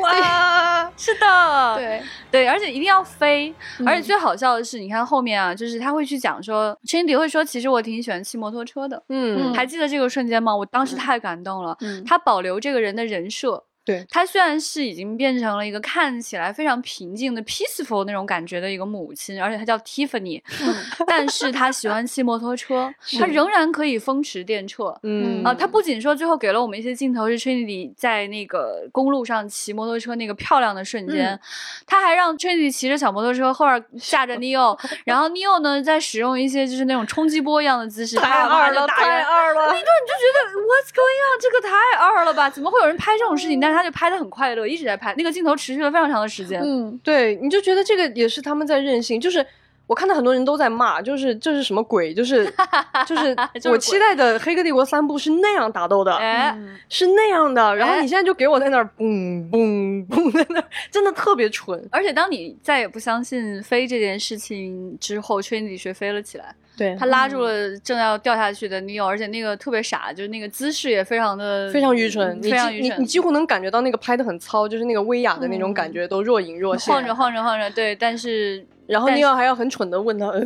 哇，[laughs] 是的，对。对，而且一定要飞，而且最好笑的是，你看后面啊，就是他会去讲说，，Cindy 会说，其实我挺喜欢骑摩托车的，嗯，还记得这个瞬间吗？我当时太感动了，他保留这。个人的人设。对她虽然是已经变成了一个看起来非常平静的 peaceful 那种感觉的一个母亲，而且她叫 Tiffany，[laughs] 但是她喜欢骑摩托车，[laughs] 她仍然可以风驰电掣。嗯啊，她不仅说最后给了我们一些镜头是 Trinity 在那个公路上骑摩托车那个漂亮的瞬间，她还让 Trinity 骑着小摩托车后边架着 Neo，[laughs] 然后 Neo 呢在使用一些就是那种冲击波一样的姿势，太二了，太二了，那一段你就觉得 What's going on？这个太二了吧？怎么会有人拍这种事情？但是他就拍的很快乐，一直在拍，那个镜头持续了非常长的时间。嗯，对，你就觉得这个也是他们在任性，就是我看到很多人都在骂，就是这是什么鬼？就是 [laughs] 就是我期待的《黑客帝国》三部是那样打斗的，哎，是那样的。然后你现在就给我在那儿嘣嘣嘣在那，真的特别蠢。而且当你再也不相信飞这件事情之后，吹你学飞了起来。对他拉住了正要掉下去的女友，而且那个特别傻，就是那个姿势也非常的非常愚蠢，非常愚蠢。你你几乎能感觉到那个拍的很糙，就是那个威亚的那种感觉都若隐若现，晃着晃着晃着，对。但是然后女友还要很蠢的问他，嗯。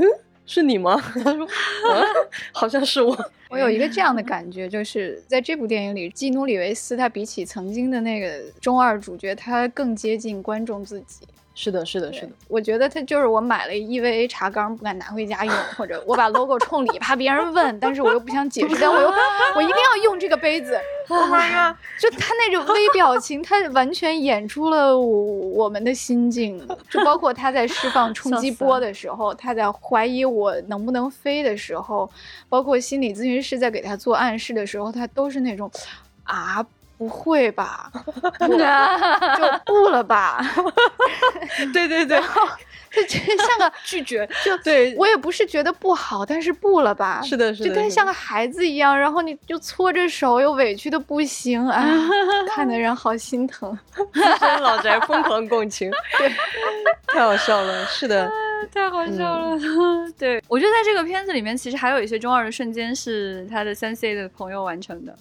是你吗？[laughs] 他说，嗯，[laughs] 好像是我。我有一个这样的感觉，就是在这部电影里，基努里维斯他比起曾经的那个中二主角，他更接近观众自己。是的，是的，是的。我觉得他就是我买了 EVA 茶缸，不敢拿回家用，或者我把 logo 冲里，怕别人问，但是我又不想解释，但我又 [laughs] 我一定要用这个杯子。[laughs] 就他那种微表情，他完全演出了我们的心境。就包括他在释放冲击波的时候，他在怀疑我能不能飞的时候，包括心理咨询师在给他做暗示的时候，他都是那种啊。不会吧？[laughs] 就不了吧？对 [laughs] 对对，他真像个拒绝。就对我也不是觉得不好，但是不了吧？是的，是的，就跟像个孩子一样，然后你就搓着手，又委屈的不行，哎，看的人好心疼。[laughs] 老宅疯狂共情，对，太好笑了。是的。太好笑了，对我觉得在这个片子里面，其实还有一些中二的瞬间是他的三 C 的朋友完成的。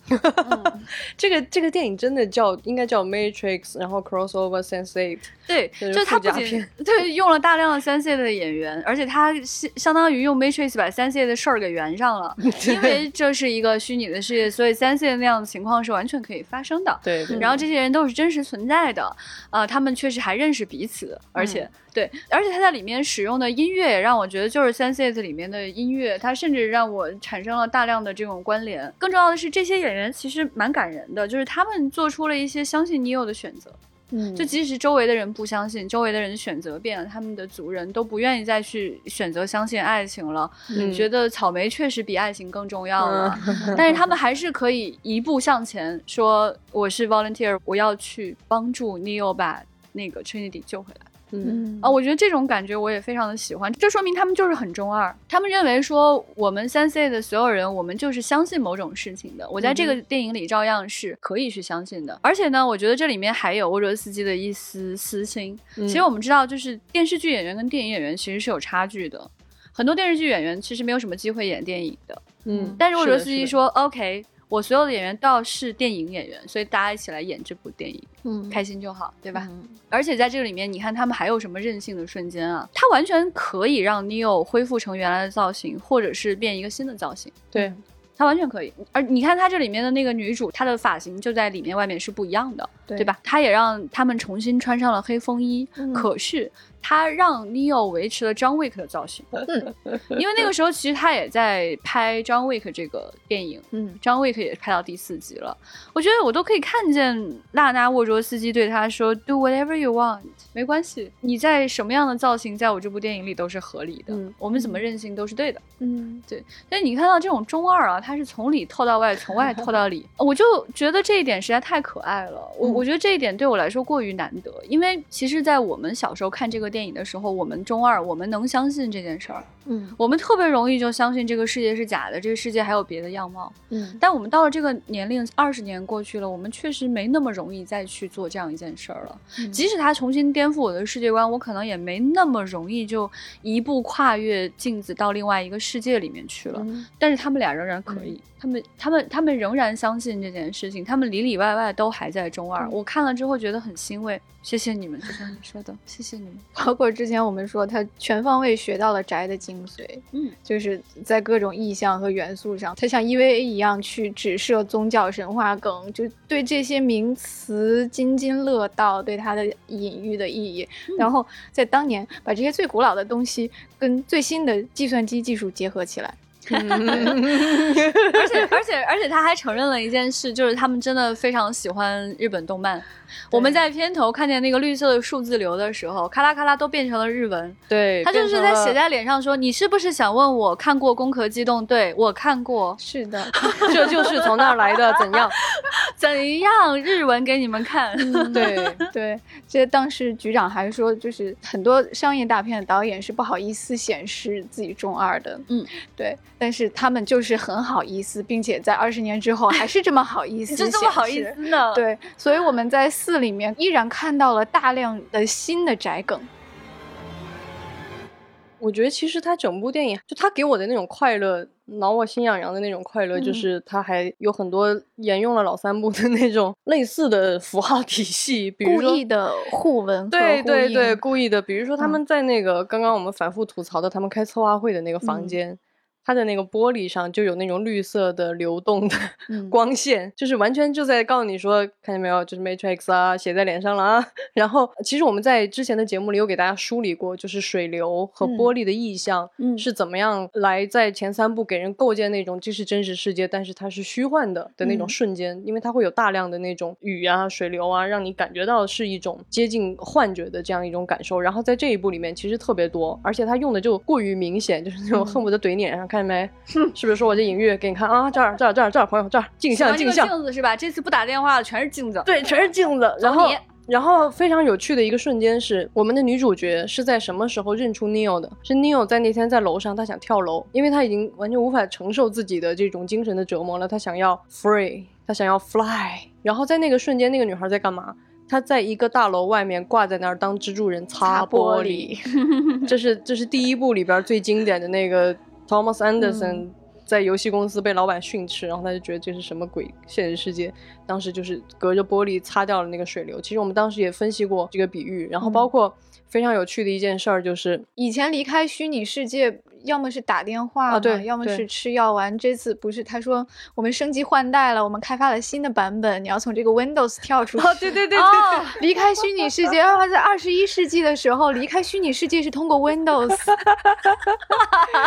这个这个电影真的叫应该叫 Matrix，然后 Crossover Sense Eight。对，就他不仅对用了大量的三 C 的演员，而且他相相当于用 Matrix 把三 C 的事儿给圆上了。[laughs] 因为这是一个虚拟的世界，所以三 C 的那样的情况是完全可以发生的。对，然后这些人都是真实存在的，呃，他们确实还认识彼此，而且。对，而且他在里面使用的音乐也让我觉得就是《三 C》里面的音乐，它甚至让我产生了大量的这种关联。更重要的是，这些演员其实蛮感人的，就是他们做出了一些相信 Neo 的选择。嗯，就即使周围的人不相信，周围的人选择变了，他们的族人都不愿意再去选择相信爱情了，觉得草莓确实比爱情更重要了。但是他们还是可以一步向前，说我是 volunteer，我要去帮助 Neo 把那个 Trinity 救回来。嗯啊，我觉得这种感觉我也非常的喜欢，这说明他们就是很中二。他们认为说我们三 C 的所有人，我们就是相信某种事情的。我在这个电影里照样是可以去相信的。而且呢，我觉得这里面还有沃卓斯基的一丝私心。其实我们知道，就是电视剧演员跟电影演员其实是有差距的。很多电视剧演员其实没有什么机会演电影的。嗯，但是沃卓斯基说 OK。我所有的演员都要是电影演员，所以大家一起来演这部电影，嗯，开心就好，对吧？而且在这个里面，你看他们还有什么任性的瞬间啊？他完全可以让 Neo 恢复成原来的造型，或者是变一个新的造型，对他完全可以。而你看他这里面的那个女主，她的发型就在里面外面是不一样的，对吧？她也让他们重新穿上了黑风衣，可是。他让 Neo 维持了 John Wick 的造型，嗯，因为那个时候其实他也在拍 John Wick 这个电影，嗯，John Wick 也拍到第四集了。我觉得我都可以看见娜娜沃卓斯基对他说：“Do whatever you want，没关系，你在什么样的造型，在我这部电影里都是合理的。我们怎么任性都是对的。”嗯，对。但你看到这种中二啊，他是从里透到外，从外透到里，[laughs] 我就觉得这一点实在太可爱了。我我觉得这一点对我来说过于难得，因为其实，在我们小时候看这个。电影的时候，我们中二，我们能相信这件事儿，嗯，我们特别容易就相信这个世界是假的，这个世界还有别的样貌，嗯，但我们到了这个年龄，二十年过去了，我们确实没那么容易再去做这样一件事儿了。即使他重新颠覆我的世界观，我可能也没那么容易就一步跨越镜子到另外一个世界里面去了。但是他们俩仍然可以。他们他们他们仍然相信这件事情，他们里里外外都还在中二。我看了之后觉得很欣慰，谢谢你们，就像你说的，谢谢你们。包括之前我们说他全方位学到了宅的精髓，嗯，就是在各种意象和元素上，他像 EVA 一样去指涉宗教神话梗，就对这些名词津津乐道，对它的隐喻的意义，然后在当年把这些最古老的东西跟最新的计算机技术结合起来。[laughs] 而且而且而且他还承认了一件事，就是他们真的非常喜欢日本动漫。我们在片头看见那个绿色的数字流的时候，咔啦咔啦都变成了日文。对，他就是在写在脸上说：“你是不是想问我看过《攻壳机动队》？我看过。”是的，[laughs] 这就是从那儿来的。怎样？[laughs] 怎样？日文给你们看。对对，这当时局长还说，就是很多商业大片的导演是不好意思显示自己中二的。嗯，对。但是他们就是很好意思，并且在二十年之后还是这么好意思，[laughs] 就这么好意思呢？对，所以我们在四里面依然看到了大量的新的宅梗。我觉得其实他整部电影，就他给我的那种快乐，挠我心痒痒的那种快乐，就嗯是他还有很多沿用了老三部的那种类似的符号体系，比如说故意的互文和对对对，故意的。比如说他嗯们在那个、刚刚我们反复吐槽的，他们开策划会的那个房嗯间。它的那个玻璃上就有那种绿色的流动的嗯。光线，就是完全就在告诉你说，看见没有，就是 Matrix 啊，写在脸上了啊。[laughs] 然后其实我们在之前的节目里有给大家梳理过，就是水流和嗯玻璃的意象嗯。是怎么样来在前三部给人构建那种这是真实世界，但是它是虚幻的的那种嗯。瞬间，因为它会有大量的那种雨啊、水流啊，让你感觉到是一种接近幻觉的这样一种感受。然后在这一部里面其实特别多，而且它用的就过于明显，就是那种嗯。恨不得怼你脸上，看见没？是不是说我这隐喻给你看啊？这儿这儿这儿这儿，朋友这儿镜像镜像，镜子是吧？这次不打电话了，全是镜子。对，全是镜子。然后，然后非常有趣的一个瞬间是，我们的女主角是在什么时候认出 Neo 的？是 Neo 在那天在楼上，她想跳楼，因为她已经完全无法承受自己的这种精神的折磨了，她想要 free，她想要 fly。然后在那个瞬间，那个女孩在干嘛？她在一个大楼外面挂在那儿当蜘蛛人擦玻璃 [laughs] 这是这是第一部里边最经典的那个 Thomas Anderson、在游戏公司被老板训斥，然后他就觉得这是什么鬼现实世界，当时就是隔着玻璃擦掉了那个水流。其实我们当时也分析过这个比喻，然后包括非常有趣的一件事儿就是，以前离开虚拟世界，要么是打电话对要么是吃药丸。这次不是，他说我们升级换代了，我们开发了新的版本，你要从这个 Windows 跳出去。哦，对对对对哦，离开虚拟世界，然后在二十一世纪的时候，离开虚拟世界是通过 Windows。[laughs]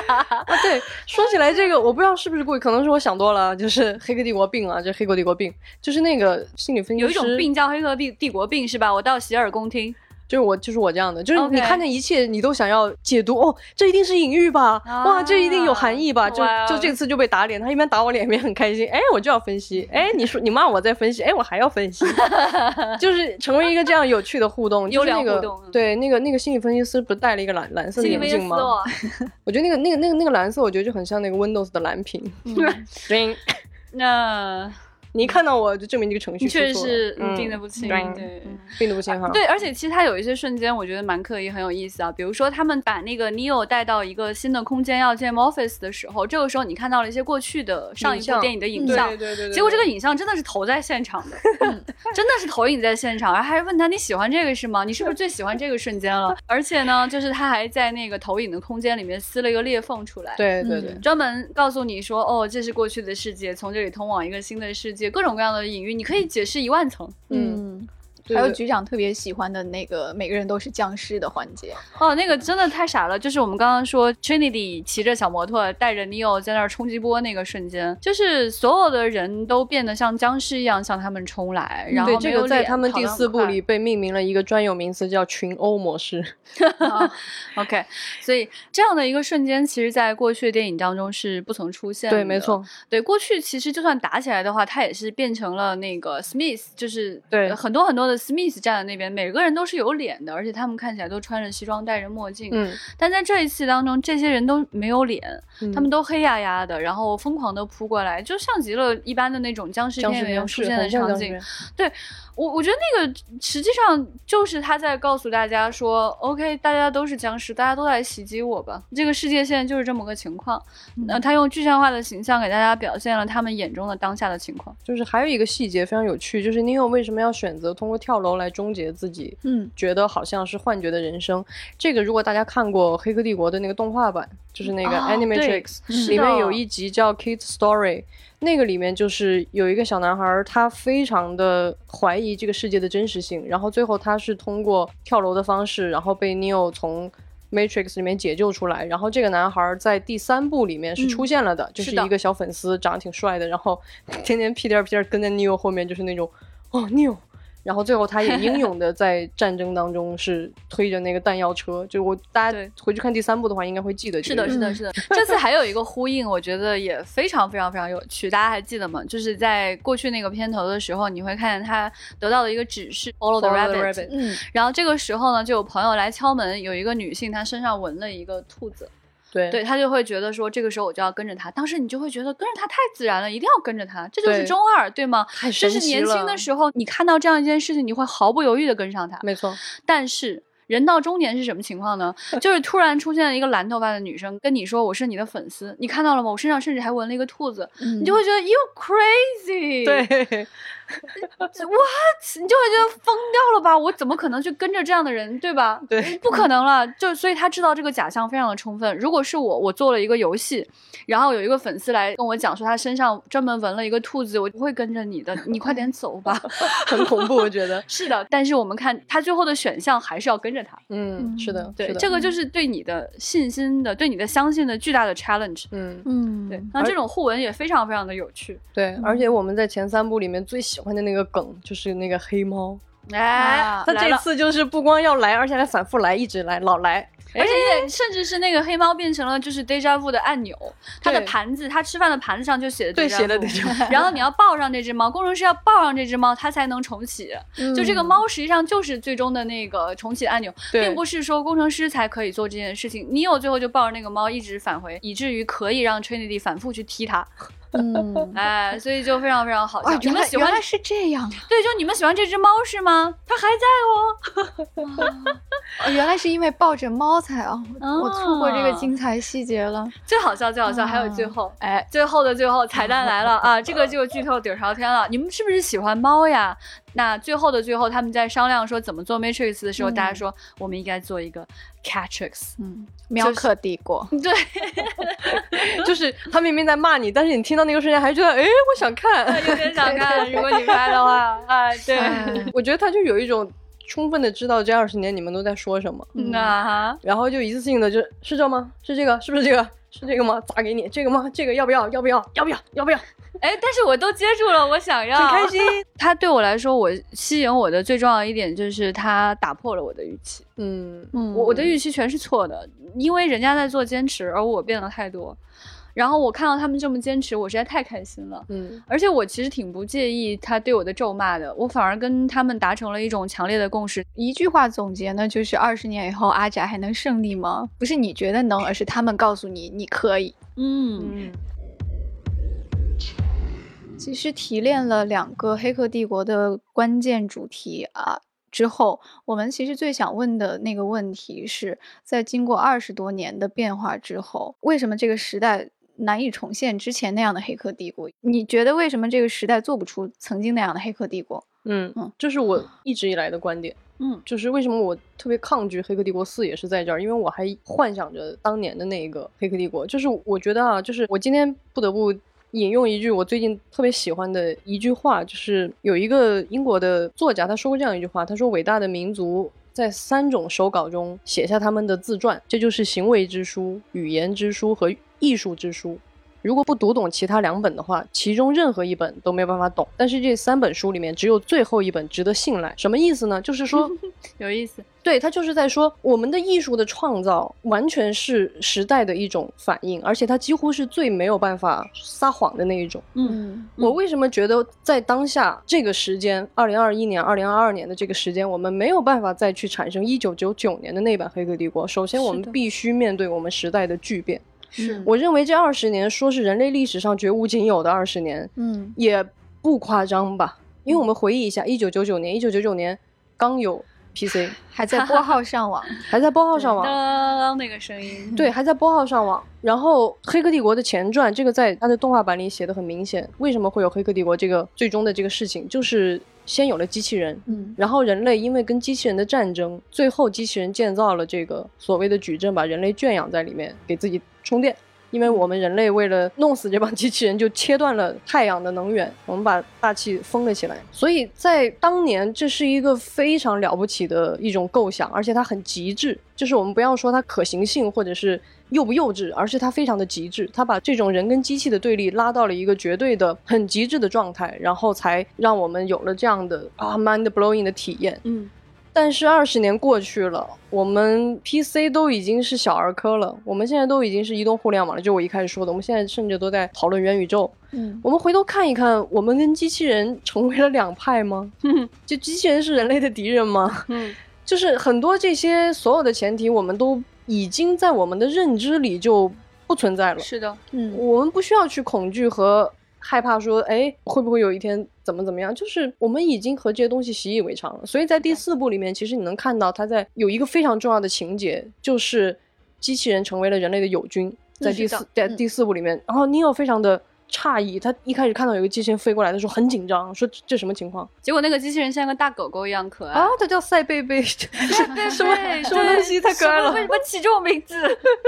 啊，对，说起来这个，我不知道是不是故意，可能是我想多了，就是《黑客帝国》病啊，这《黑客帝国》病，就是那个心理分析师有一种病叫黑客帝帝国病是吧？我到洗耳恭听。就是我，就是我这样的，就是你看见一切，你都想要解读。哦，这一定是隐喻吧？哇，这一定有含义吧？就就这次就被打脸，他一边打我脸，一边很开心。哎，我就要分析。哎，你说你骂我在分析，哎，我还要分析，[laughs] 就是成为一个这样有趣的互动。[laughs] 就是那个对那个那个心理分析师不是戴了一个蓝蓝色眼镜吗？哦，[laughs] 我觉得那个那个那个那个蓝色，我觉得就很像那个 Windows 的蓝屏。嗯叮那你一看到我就证明这个程序确实是嗯病得不轻。对对。病得不轻哈。对，而且其实它有一些瞬间，我觉得蛮刻意，很有意思啊。比如说，他们把那个 Neo 带到一个新的空间要建 Office 的时候，这个时候你看到了一些过去的上一部电影的影像，对对对对，结果这个影像真的是投在现场的，[laughs] 真的是投影在现场，然后还问他你喜欢这个是吗？你是不是最喜欢这个瞬间了？[laughs] 而且呢，就是他还在那个投影的空间里面撕了一个裂缝出来。对对对嗯专门告诉你说，哦，这是过去的世界，从这里通往一个新的世界，各种各样的隐喻，你可以解释一万层。嗯，还有局长特别喜欢的那个每个人都是僵尸的环节。哦，那个真的太傻了，就是我们刚刚说 Trinity 骑着小摩托带着 Neo 在那儿冲击波那个瞬间，就是所有的人都变得像僵尸一样向他们冲来，然后对，这个在他们第四部里被命名了一个专有名词，叫群殴模式。[laughs] 啊 OK，所以这样的一个瞬间，其实在过去的电影当中是不曾出现的。对，没错。对，过去其实就算打起来的话，它也是变成了那个 Smith，就是对呃很多很多的 Smith 站在那边，每个人都是有脸的，而且他们看起来都穿着西装，戴着墨镜。嗯，但在这一次当中，这些人都没有脸，嗯他们都黑压压的，然后疯狂的扑过来，就像极了一般的那种僵尸僵片里面出现的场景片。我我觉得那个实际上就是他在告诉大家说，OK，大家都是僵尸，大家都来袭击我吧。这个世界现在就是这么个情况。那、他用具象化的形象给大家表现了他们眼中的当下的情况。就是还有一个细节非常有趣，就是 Neo 为什么要选择通过跳楼来终结自己嗯觉得好像是幻觉的人生？这个如果大家看过《黑客帝国》的那个动画版，就是那个哦 Animatrix，、里面有一集叫《Kid's Story》。那个里面就是有一个小男孩儿，他非常的怀疑这个世界的真实性，然后最后他是通过跳楼的方式，然后被 Neo 从 Matrix 里面解救出来。然后这个男孩儿在第三部里面是出现了的，就是一个小粉丝，长得挺帅的，然后 [laughs] 天天屁颠儿屁颠儿跟在 Neo 后面，就是那种哦 Neo。然后最后他也英勇的在战争当中是推着那个弹药车，就我大家对回去看第三部的话，应该会记得这是的，个。是的，[laughs] 是的。这次还有一个呼应，我觉得也非常非常非常有趣。大家还记得吗？就是在过去那个片头的时候，你会看见他得到的一个指示 “follow the rabbit”。rabbit 嗯然后这个时候呢，就有朋友来敲门，有一个女性，她身上纹了一个兔子，对对她就会觉得说，这个时候我就要跟着他。当时你就会觉得跟着他太自然了，一定要跟着他，这就是中二，对吗？这是年轻的时候，你看到这样一件事情，你会毫不犹豫的跟上他。没错，但是人到中年是什么情况呢？[laughs] 就是突然出现了一个蓝头发的女生跟你说我是你的粉丝，你看到了吗？我身上甚至还纹了一个兔子，你就会觉得 you crazy，对，what？你就会觉得疯掉了吧？我怎么可能去跟着这样的人，对吧？对，不可能了。就所以他知道这个假象非常的充分。如果是我，我做了一个游戏，然后有一个粉丝来跟我讲说他身上专门纹了一个兔子，我不会跟着你的，你快点走吧。[laughs] 很恐怖，我觉得。[laughs] 是的，但是我们看他最后的选项还是要跟着他。嗯，是的，对，是的这个就是对你的信心的、对你的相信的巨大的 challenge。嗯，嗯，对，那这种互文也非常非常的有趣。对，而且我们在前三部里面最喜欢的那个梗就是那个黑猫，哎啊，他这次就是不光要来，而且还反复来，一直来，老来。而且甚至是那个黑猫变成了就是 deja vu 的按钮，它的盘子，它吃饭的盘子上就写的对写了 vu deja vu [laughs] 然后你要抱上这只猫，工程师要抱上这只猫，它才能重启。就这个猫实际上就是最终的那个重启按钮，并不是说工程师才可以做这件事情。你有最后就抱着那个猫一直返回，以至于可以让 Trinity 反复去踢它。[laughs] 嗯，哎，所以就非常非常好笑。啊，你们喜欢原来是这样啊，对，就你们喜欢这只猫是吗？它还在哦。[laughs] 哦原来是因为抱着猫才啊，我错过这个啊精彩细节了。最好笑，最好笑，还有最啊后，哎，最后的最后，彩蛋来了啊！这个就剧透底儿朝天了。你们是不是喜欢猫呀？那最后的最后，他们在商量说怎么做 Matrix 的时候，嗯大家说我们应该做一个 Catrix。嗯，喵克帝国，[laughs] 对，[laughs] 就是他明明在骂你，但是你听到那个瞬间还觉得，哎，我想看。有点想看，如果你拍的话，[laughs] 哎，对，哎我觉得他就有一种充分的知道这二十年你们都在说什么，嗯啊哈，然后就一次性的就是这吗？是这个？是不是这个？是这个吗？砸给你这个吗？这个要不要？要不要？要不要？要不要？[laughs] 哎，但是我都接住了，我想要，很开心。[laughs] 他对我来说，我吸引我的最重要一点就是他打破了我的预期。嗯嗯我我的预期全是错的，因为人家在做坚持，而我变了太多。然后我看到他们这么坚持，我实在太开心了。嗯而且我其实挺不介意他对我的咒骂的，我反而跟他们达成了一种强烈的共识。一句话总结呢，就是二十年以后阿宅还能胜利吗？不是你觉得能，而是他们告诉你你可以。嗯，嗯其实提炼了两个《黑客帝国》的关键主题啊之后，我们其实最想问的那个问题是在经过二十多年的变化之后，为什么这个时代难以重现之前那样的黑客帝国？你觉得为什么这个时代做不出曾经那样的黑客帝国？嗯嗯，这是我一直以来的观点。嗯，就是为什么我特别抗拒《黑客帝国四》也是在这儿，因为我还幻想着当年的那一个《黑客帝国》。就是我觉得啊，就是我今天不得不引用一句我最近特别喜欢的一句话，就是有一个英国的作家他说过这样一句话，他说：“伟大的民族在三种手稿中写下他们的自传，这就是行为之书、语言之书和艺术之书。”如果不读懂其他两本的话，其中任何一本都没有办法懂。但是这三本书里面，只有最后一本值得信赖。什么意思呢？就是说，[laughs] 有意思。对他就是在说，我们的艺术的创造完全是时代的一种反应，而且它几乎是最没有办法撒谎的那一种。嗯，我为什么觉得在当下这个时间，二零二一年、二零二二年的这个时间，我们没有办法再去产生一九九九年的那版《黑客帝国》？首先，我们必须面对我们时代的巨变。是我认为这二十年说是人类历史上绝无仅有的二十年，嗯也不夸张吧？因为我们回忆一下，一九九九年，一九九九年刚有 PC，[laughs] 还在拨号上网。[laughs] 还在拨号上网，当当当那个声音，对，还在拨号上网。然后《黑客帝国》的前传，这个在它的动画版里写的很明显。为什么会有《黑客帝国》这个最终的这个事情？就是先有了机器人，嗯然后人类因为跟机器人的战争，最后机器人建造了这个所谓的矩阵，把人类圈养在里面，给自己充电。因为我们人类为了弄死这帮机器人，就切断了太阳的能源，我们把大气封了起来。所以在当年，这是一个非常了不起的一种构想，而且它很极致。就是我们不要说它可行性或者是幼不幼稚，而是它非常的极致。它把这种人跟机器的对立拉到了一个绝对的很极致的状态，然后才让我们有了这样的啊 mind blowing 的体验。嗯，但是二十年过去了，我们 PC 都已经是小儿科了，我们现在都已经是移动互联网了。就我一开始说的，我们现在甚至都在讨论元宇宙。嗯我们回头看一看，我们跟机器人成为了两派吗？就机器人是人类的敌人吗？嗯，[laughs] 就是很多这些所有的前提，我们都已经在我们的认知里就不存在了。是的，嗯。我们不需要去恐惧和害怕说，哎，会不会有一天怎么怎么样，就是我们已经和这些东西习以为常了。所以在第四部里面，其实你能看到他在有一个非常重要的情节，就是机器人成为了人类的友军，在第四在嗯。第四部里面，然后尼奥非常的诧异，他一开始看到有个机器人飞过来的时候很紧张，说这这什么情况结果那个机器人像个大狗狗一样可爱啊？它叫赛贝贝，对什么对什么东西太可爱了为什么起这种名字？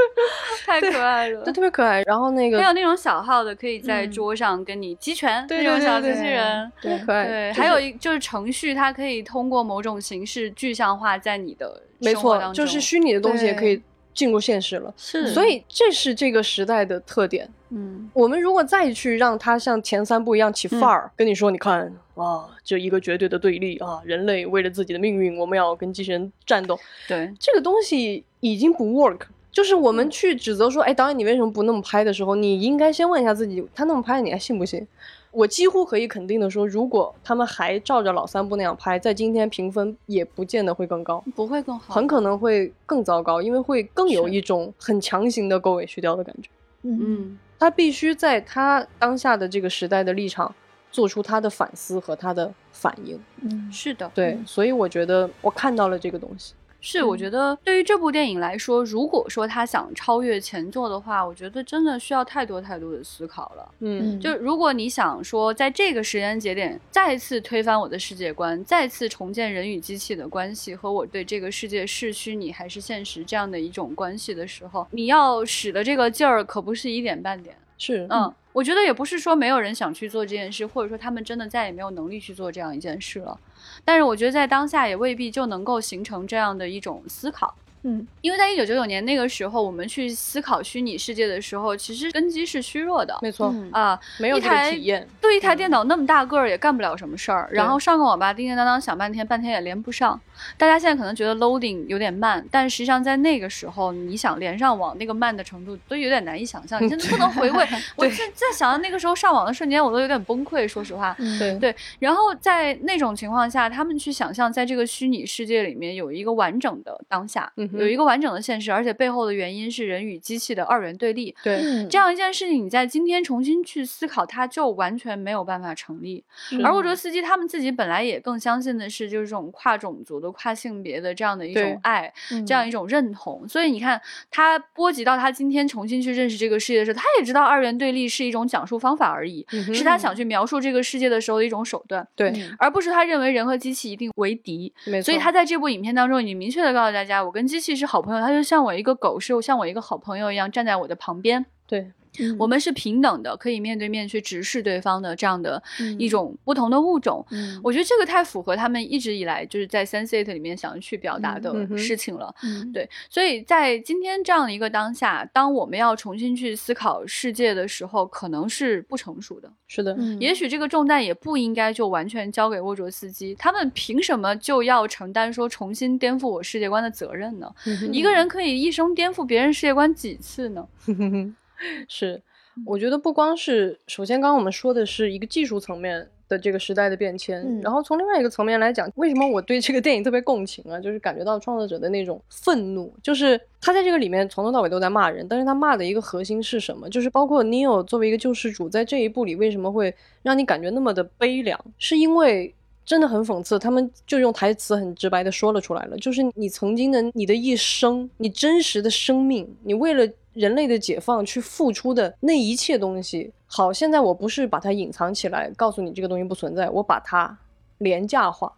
[laughs] 太可爱了它。特别可爱。然后那个还有那种小号的，可以在嗯桌上跟你击拳对那种小机器人。对可爱，对，还有一就是程序，它可以通过某种形式具象化在你的没错，就是虚拟的东西也可以进入现实了。是所以这是这个时代的特点。嗯，我们如果再去让它像前三部一样起范儿，跟你说，你看啊，这一个绝对的对立啊，人类为了自己的命运，我们要跟机器人战斗，对，这个东西已经不 work。就是我们去指责说，哎，导演你为什么不那么拍的时候，你应该先问一下自己，他那么拍你还信不信？我几乎可以肯定的说，如果他们还照着老三部那样拍，在今天评分也不见得会更高。不会更好，很可能会更糟糕，因为会更有一种很强行的狗尾续貂的感觉。嗯嗯，他必须在他当下的这个时代的立场做出他的反思和他的反应。嗯是的，对，所以我觉得我看到了这个东西。是，我觉得对于这部电影来说，如果说他想超越前作的话，我觉得真的需要太多太多的思考了。嗯就如果你想说，在这个时间节点再次推翻我的世界观，再次重建人与机器的关系和我对这个世界是虚拟还是现实这样的一种关系的时候，你要使的这个劲儿可不是一点半点。是，嗯，我觉得也不是说没有人想去做这件事，或者说他们真的再也没有能力去做这样一件事了。但是我觉得在当下也未必就能够形成这样的一种思考。嗯。因为在一九九九年那个时候，我们去思考虚拟世界的时候，其实根基是虚弱的。没错，嗯。啊。没有这个体验。对一台嗯。电脑那么大个儿也干不了什么事儿，然后上个网吧叮叮当当响半天，半天也连不上。大家现在可能觉得 loading 有点慢，但实际上在那个时候，你想连上网那个慢的程度都有点难以想象。你现在不能回味，[laughs] 我在在想到那个时候上网的瞬间，我都有点崩溃。说实话，嗯。对。对，然后在那种情况下，他们去想象在这个虚拟世界里面有一个完整的当下，嗯哼有一个完整的现实，而且背后的原因是人与机器的二元对立。对，嗯这样一件事情，你在今天重新去思考，它就完全没有办法成立。而沃卓斯基他们自己本来也更相信的是，就是这种跨种族的、跨性别的这样的一种爱，嗯这样一种认同。所以你看，他波及到他今天重新去认识这个世界的时候，他也知道二元对立是一种讲述方法而已，嗯是他想去描述这个世界的时候的一种手段。对，嗯而不是他认为人和机器一定为敌，没错。所以他在这部影片当中已经明确的告诉大家，我跟机器是好朋友，他就像我一个狗，是像我一个好朋友一样站在我的旁边，对，嗯我们是平等的，可以面对面去直视对方的这样的嗯一种不同的物种。嗯我觉得这个太符合他们一直以来就是在 Sense8 里面想要去表达的事情了。嗯对，所以在今天这样的一个当下，当我们要重新去思考世界的时候，可能是不成熟的。是的，嗯也许这个重担也不应该就完全交给沃卓斯基，他们凭什么就要承担说重新颠覆我世界观的责任呢？嗯一个人可以一生颠覆别人世界观几次呢？[laughs] 是，我觉得不光是，首先刚刚我们说的是一个技术层面的这个时代的变迁，嗯然后从另外一个层面来讲，为什么我对这个电影特别共情啊？就是感觉到创作者的那种愤怒，就是他在这个里面从头到尾都在骂人，但是他骂的一个核心是什么？就是包括 Neo 作为一个救世主，在这一部里为什么会让你感觉那么的悲凉，是因为。真的很讽刺，他们就用台词很直白的说了出来了，就是你曾经的你的一生，你真实的生命，你为了人类的解放去付出的那一切东西，好，现在我不是把它隐藏起来，告诉你这个东西不存在，我把它廉价化，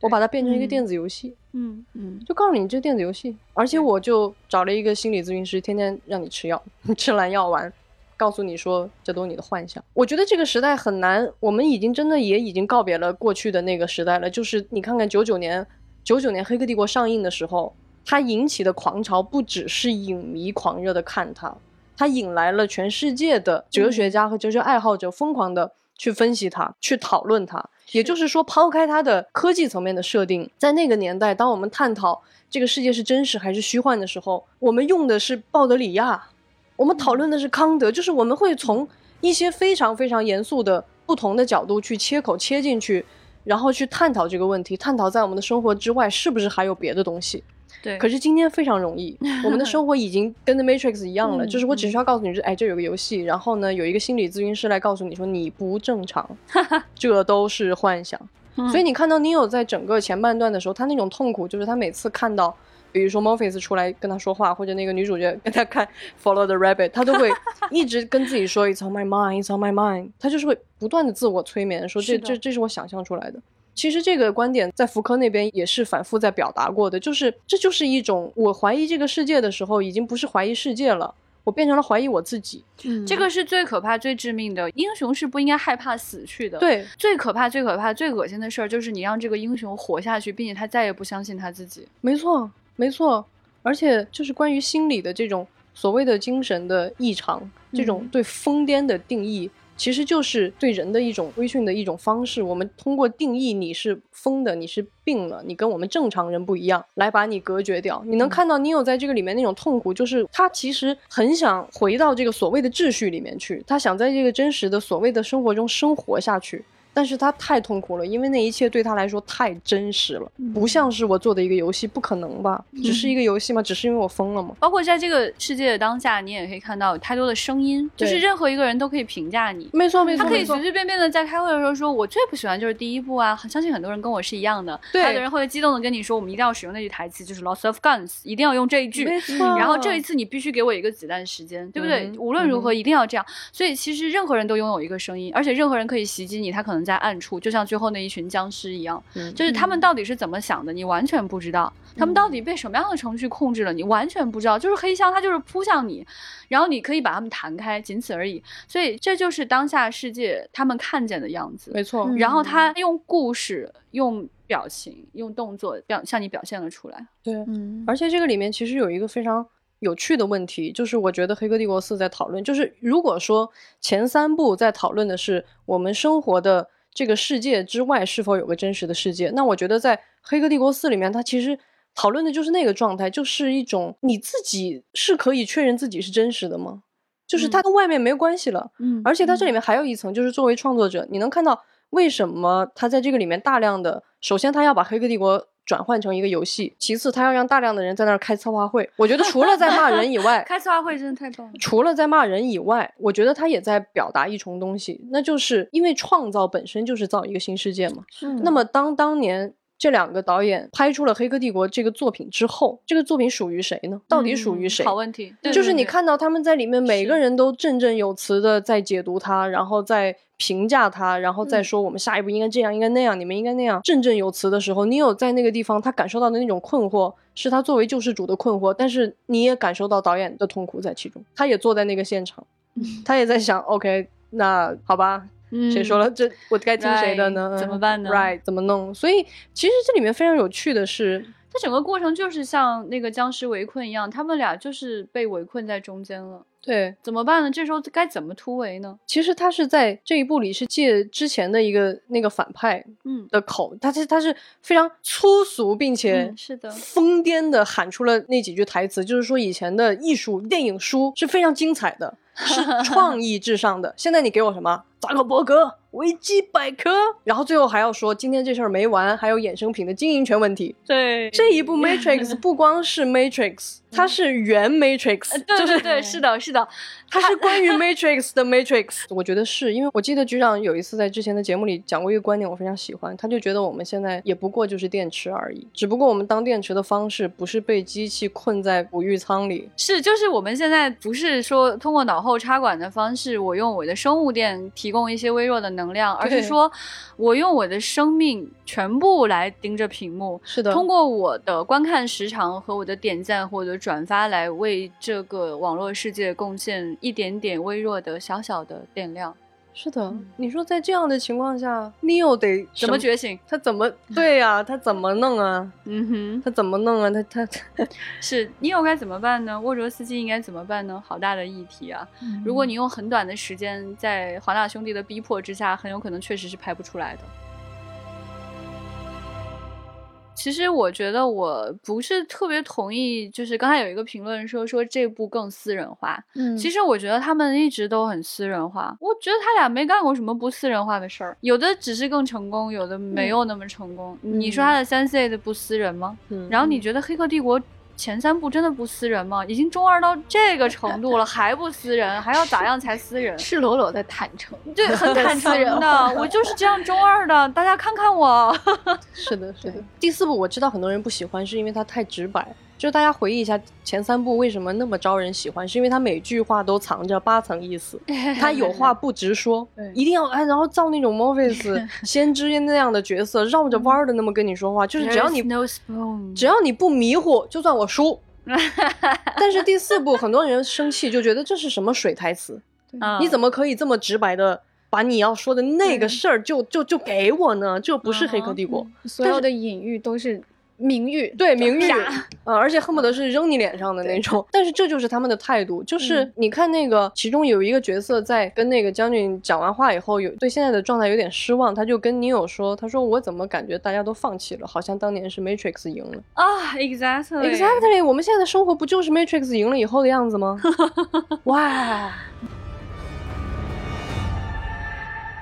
我把它变成一个嗯电子游戏，嗯嗯就告诉你这电子游戏，而且我就找了一个心理咨询师，天天让你吃药，[laughs] 吃蓝药丸。告诉你说这都是你的幻想。我觉得这个时代很难，我们已经真的也已经告别了过去的那个时代了。就是你看看九九年，九九年《黑客帝国》上映的时候，它引起的狂潮不只是影迷狂热的看它，它引来了全世界的哲学家和哲学爱好者疯狂的去分析它，去讨论它。也就是说，抛开它的科技层面的设定，在那个年代，当我们探讨这个世界是真实还是虚幻的时候，我们用的是鲍德里亚。我们讨论的是康德，就是我们会从一些非常非常严肃的不同的角度去切口切进去，然后去探讨这个问题，探讨在我们的生活之外是不是还有别的东西。对，可是今天非常容易，[laughs] 我们的生活已经跟 The Matrix 一样了，嗯就是我只需要告诉你，哎，这有个游戏，然后呢，有一个心理咨询师来告诉你说你不正常，[laughs] 这都是幻想。[laughs] 嗯所以你看到 Neo 在整个前半段的时候，他那种痛苦，就是他每次看到，比如说 Morpheus 出来跟他说话，或者那个女主角跟他看 Follow the Rabbit，他都会一直跟自己说 It's on my mind, It's on my mind，他就是会不断的自我催眠，说这这这是我想象出来的。其实这个观点在福柯那边也是反复在表达过的，就是这就是一种我怀疑这个世界的时候，已经不是怀疑世界了，我变成了怀疑我自己。嗯这个是最可怕、最致命的。英雄是不应该害怕死去的。，对，最可怕、最可怕、最恶心的事儿就是你让这个英雄活下去，并且他再也不相信他自己。没错，没错，而且就是关于心理的这种所谓的精神的异常，这种嗯对疯癫的定义，其实就是对人的一种规训的一种方式。我们通过定义你是疯的，你是病了，你跟我们正常人不一样，来把你隔绝掉。你能看到你有在这个里面那种痛苦，就是他其实很想回到这个所谓的秩序里面去，他想在这个真实的所谓的生活中生活下去。但是他太痛苦了，因为那一切对他来说太真实了，不像是我做的一个游戏，不可能吧？只是一个游戏吗？只是因为我疯了吗？包括在这个世界的当下，你也可以看到有太多的声音，就是任何一个人都可以评价你。没错，没错，他可以随随便便的在开会的时候说：“我最不喜欢就是第一部啊，相信很多人跟我是一样的。”对还有的人会激动的跟你说：“我们一定要使用那句台词，就是 lots of guns’，一定要用这一句。”没错。然后这一次你必须给我一个子弹时间，对不对？嗯无论如何一定要这样。所以其实任何人都拥有一个声音，而且任何人可以袭击你，他可能在暗处，就像最后那一群僵尸一样，嗯就是他们到底是怎么想的，你完全不知道。他们到底被什么样的程序控制了，你完全不知道。就是黑箱，它就是扑向你，然后你可以把它们弹开，仅此而已。所以这就是当下世界他们看见的样子。没错，嗯然后他用故事、用表情、用动作表向你表现了出来。对。嗯而且这个里面其实有一个非常有趣的问题，就是我觉得《黑客帝国四》在讨论，就是如果说前三部在讨论的是我们生活的这个世界之外是否有个真实的世界，那我觉得在《黑客帝国四》里面，它其实讨论的就是那个状态，就是一种你自己是可以确认自己是真实的吗？就是它跟外面没有关系了，嗯而且它这里面还有一层，就是作为创作者，你能看到为什么他在这个里面大量的，首先他要把《黑客帝国》转换成一个游戏，其次他要让大量的人在那儿开策划会。我觉得除了在骂人以外，[laughs] 开策划会真的太棒了。除了在骂人以外，我觉得他也在表达一重东西，那就是因为创造本身就是造一个新世界嘛。嗯那么当当年。这两个导演拍出了《黑客帝国》这个作品之后，这个作品属于谁呢？到底属于谁？嗯好问题，对就是你看到他们在里面每个人都振振有词的在解读它，然后在评价它，然后再嗯说我们下一步应该这样，应该那样，你们应该那样，振振有词的时候，你有在那个地方他感受到的那种困惑，是他作为救世主的困惑，但是你也感受到导演的痛苦在其中，他也坐在那个现场，他也在想，OK，那好吧。谁说了？这我该听谁的 Right，呢？怎么办呢？Right，怎么弄？所以其实这里面非常有趣的是，它整个过程就是像那个僵尸围困一样，他们俩就是被围困在中间了，对，怎么办呢？这时候该怎么突围呢？其实他是在这一部里是借之前的一个那个反派嗯，的口，他是他是非常粗俗并且嗯是的疯癫的喊出了那几句台词，就是说以前的艺术电影书是非常精彩的，是 [laughs] 创意至上的。现在你给我什么扎克伯格、维基百科，然后最后还要说今天这事儿没完，还有衍生品的经营权问题。对。这一部 [laughs] Matrix 不光是 Matrix，它是原 Matrix，对就是对对，是的，是的，它是关于 Matrix 的 Matrix，我觉得是因为我记得局长有一次在之前的节目里讲过一个观点，我非常喜欢，他就觉得我们现在也不过就是电池而已，只不过我们当电池的方式不是被机器困在哺育舱里，是，就是我们现在不是说通过脑后插管的方式，我用我的生物电提供一些微弱的能量，而是说我用我的生命全部来盯着屏幕，是的，通过我的观看时长和我的点赞或者转发来为这个网络世界贡献一点点微弱的小小的电量。是的，你说在这样的情况下，Neo 得怎么觉醒？他怎么对呀、他怎么弄啊？嗯哼，他怎么弄啊？他他 [laughs] 是 Neo 该怎么办呢？沃卓斯基应该怎么办呢？好大的议题啊！如果你用很短的时间，在华纳兄弟的逼迫之下，很有可能确实是拍不出来的。其实我觉得我不是特别同意，就是刚才有一个评论说说这部更私人化。嗯其实我觉得他们一直都很私人化，我觉得他俩没干过什么不私人化的事儿，有的只是更成功，有的没有那么成功。你说他的 Sense 的不私人吗？嗯然后你觉得《黑客帝国》前三部真的不撕人吗？已经中二到这个程度了，还不撕人，还要咋样才撕人？赤裸裸的坦诚。对，很坦诚的，[laughs] 我就是这样中二的，大家看看我。[laughs] 是的，是的。第四部我知道很多人不喜欢，是因为它太直白。就大家回忆一下前三部为什么那么招人喜欢，是因为他每句话都藏着八层意思，[laughs] 他有话不直说，[laughs] 一定要哎，然后造那种 Morpheus [laughs] 先知那样的角色，绕着弯儿的那么跟你说话，就是只要你只要你不迷糊，就算我输。但是第四部很多人生气，就觉得这是什么水台词？嗯你怎么可以这么直白的把你要说的那个事儿就就就给我呢？这不是《黑客帝国》所有的隐喻都是名誉，对名誉啪，呃，而且恨不得是扔你脸上的那种。但是这就是他们的态度，就是你看那个其中有一个角色在跟那个将军讲完话以后，有对现在的状态有点失望，他就跟女友说：“他说我怎么感觉大家都放弃了，好像当年是 Matrix 赢了。啊，exactly Exactly，我们现在的生活不就是 Matrix 赢了以后的样子吗？[laughs] 哇，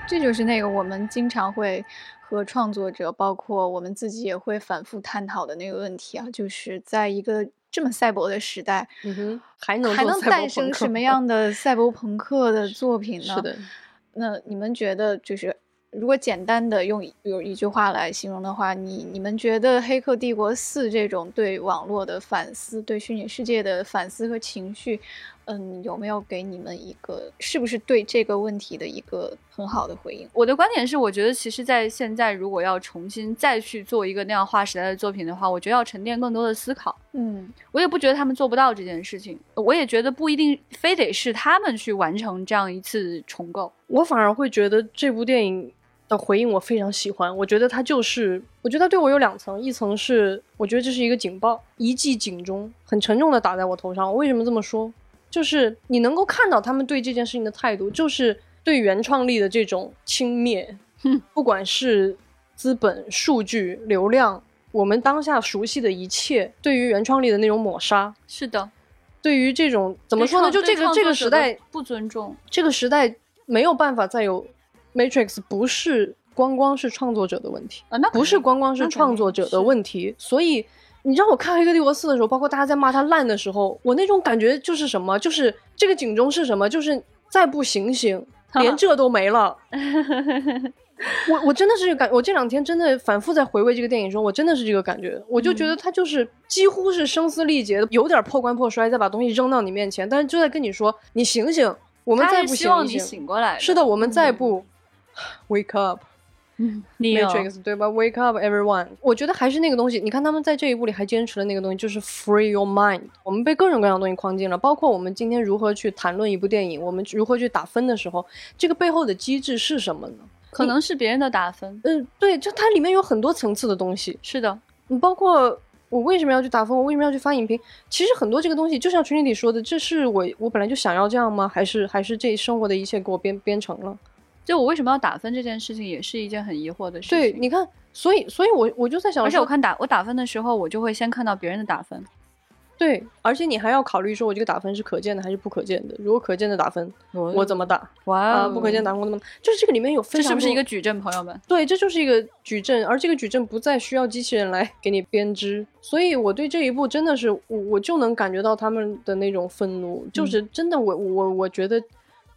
这就是那个我们经常会和创作者，包括我们自己也会反复探讨的那个问题啊，就是在一个这么赛博的时代，嗯哼，还能还能诞生什么样的赛博朋克的作品呢？是的，那你们觉得，就是如果简单的用一有一句话来形容的话，你你们觉得《黑客帝国四》这种对网络的反思、对虚拟世界的反思和情绪，嗯，有没有给你们一个是不是对这个问题的一个很好的回应？我的观点是，我觉得其实，在现在如果要重新再去做一个那样划时代的作品的话，我觉得要沉淀更多的思考。嗯我也不觉得他们做不到这件事情，我也觉得不一定非得是他们去完成这样一次重构。我反而会觉得这部电影的回应我非常喜欢。我觉得它就是，我觉得它对我有两层，一层是我觉得这是一个警报，一记警钟，很沉重的打在我头上。我为什么这么说？就是你能够看到他们对这件事情的态度，就是对原创力的这种轻蔑，不管是资本、数据、流量，我们当下熟悉的一切，对于原创力的那种抹杀。是的，对于这种怎么说呢？就这个这个时代，不尊重。这个时代没有办法再有 Matrix，不是光光是创作者的问题，啊，那不是光光是创作者的问题。所以你让我看《黑客帝国四》的时候，包括大家在骂它烂的时候，我那种感觉就是什么？就是这个警钟是什么？就是再不醒醒，连这都没了。[laughs] 我我真的是感，我这两天真的反复在回味这个电影的时候，我真的是这个感觉，我就觉得他就是几乎是声嘶力竭的，有点破罐破摔，再把东西扔到你面前，但是就在跟你说，你醒醒，我们再不是希望你醒一醒，醒过来。是的，我们再嗯不 [sighs] wake up。嗯，Matrix 对吧？Wake up, everyone！我觉得还是那个东西。你看他们在这一部里还坚持了那个东西，就是 free your mind。我们被各种各样的东西框进了，包括我们今天如何去谈论一部电影，我们如何去打分的时候，这个背后的机制是什么呢？可能是别人的打分。嗯、对，就它里面有很多层次的东西，是的，你包括我为什么要去打分，我为什么要去发影评。其实很多这个东西，就像群里说的，这是我我本来就想要这样吗？还是还是这生活的一切给我编编成了？就我为什么要打分这件事情，也是一件很疑惑的事情。对，你看，所以所以我我就在想，而且我看打我打分的时候，我就会先看到别人的打分。对，而且你还要考虑说，我这个打分是可见的还是不可见的？如果可见的打分，我怎么打哇不可见打分我怎么？就是这个里面有非这是不是一个矩阵，朋友们？对，这就是一个矩阵，而这个矩阵不再需要机器人来给你编织，所以我对这一步真的是，我我就能感觉到他们的那种愤怒，就是真的我，我我觉得，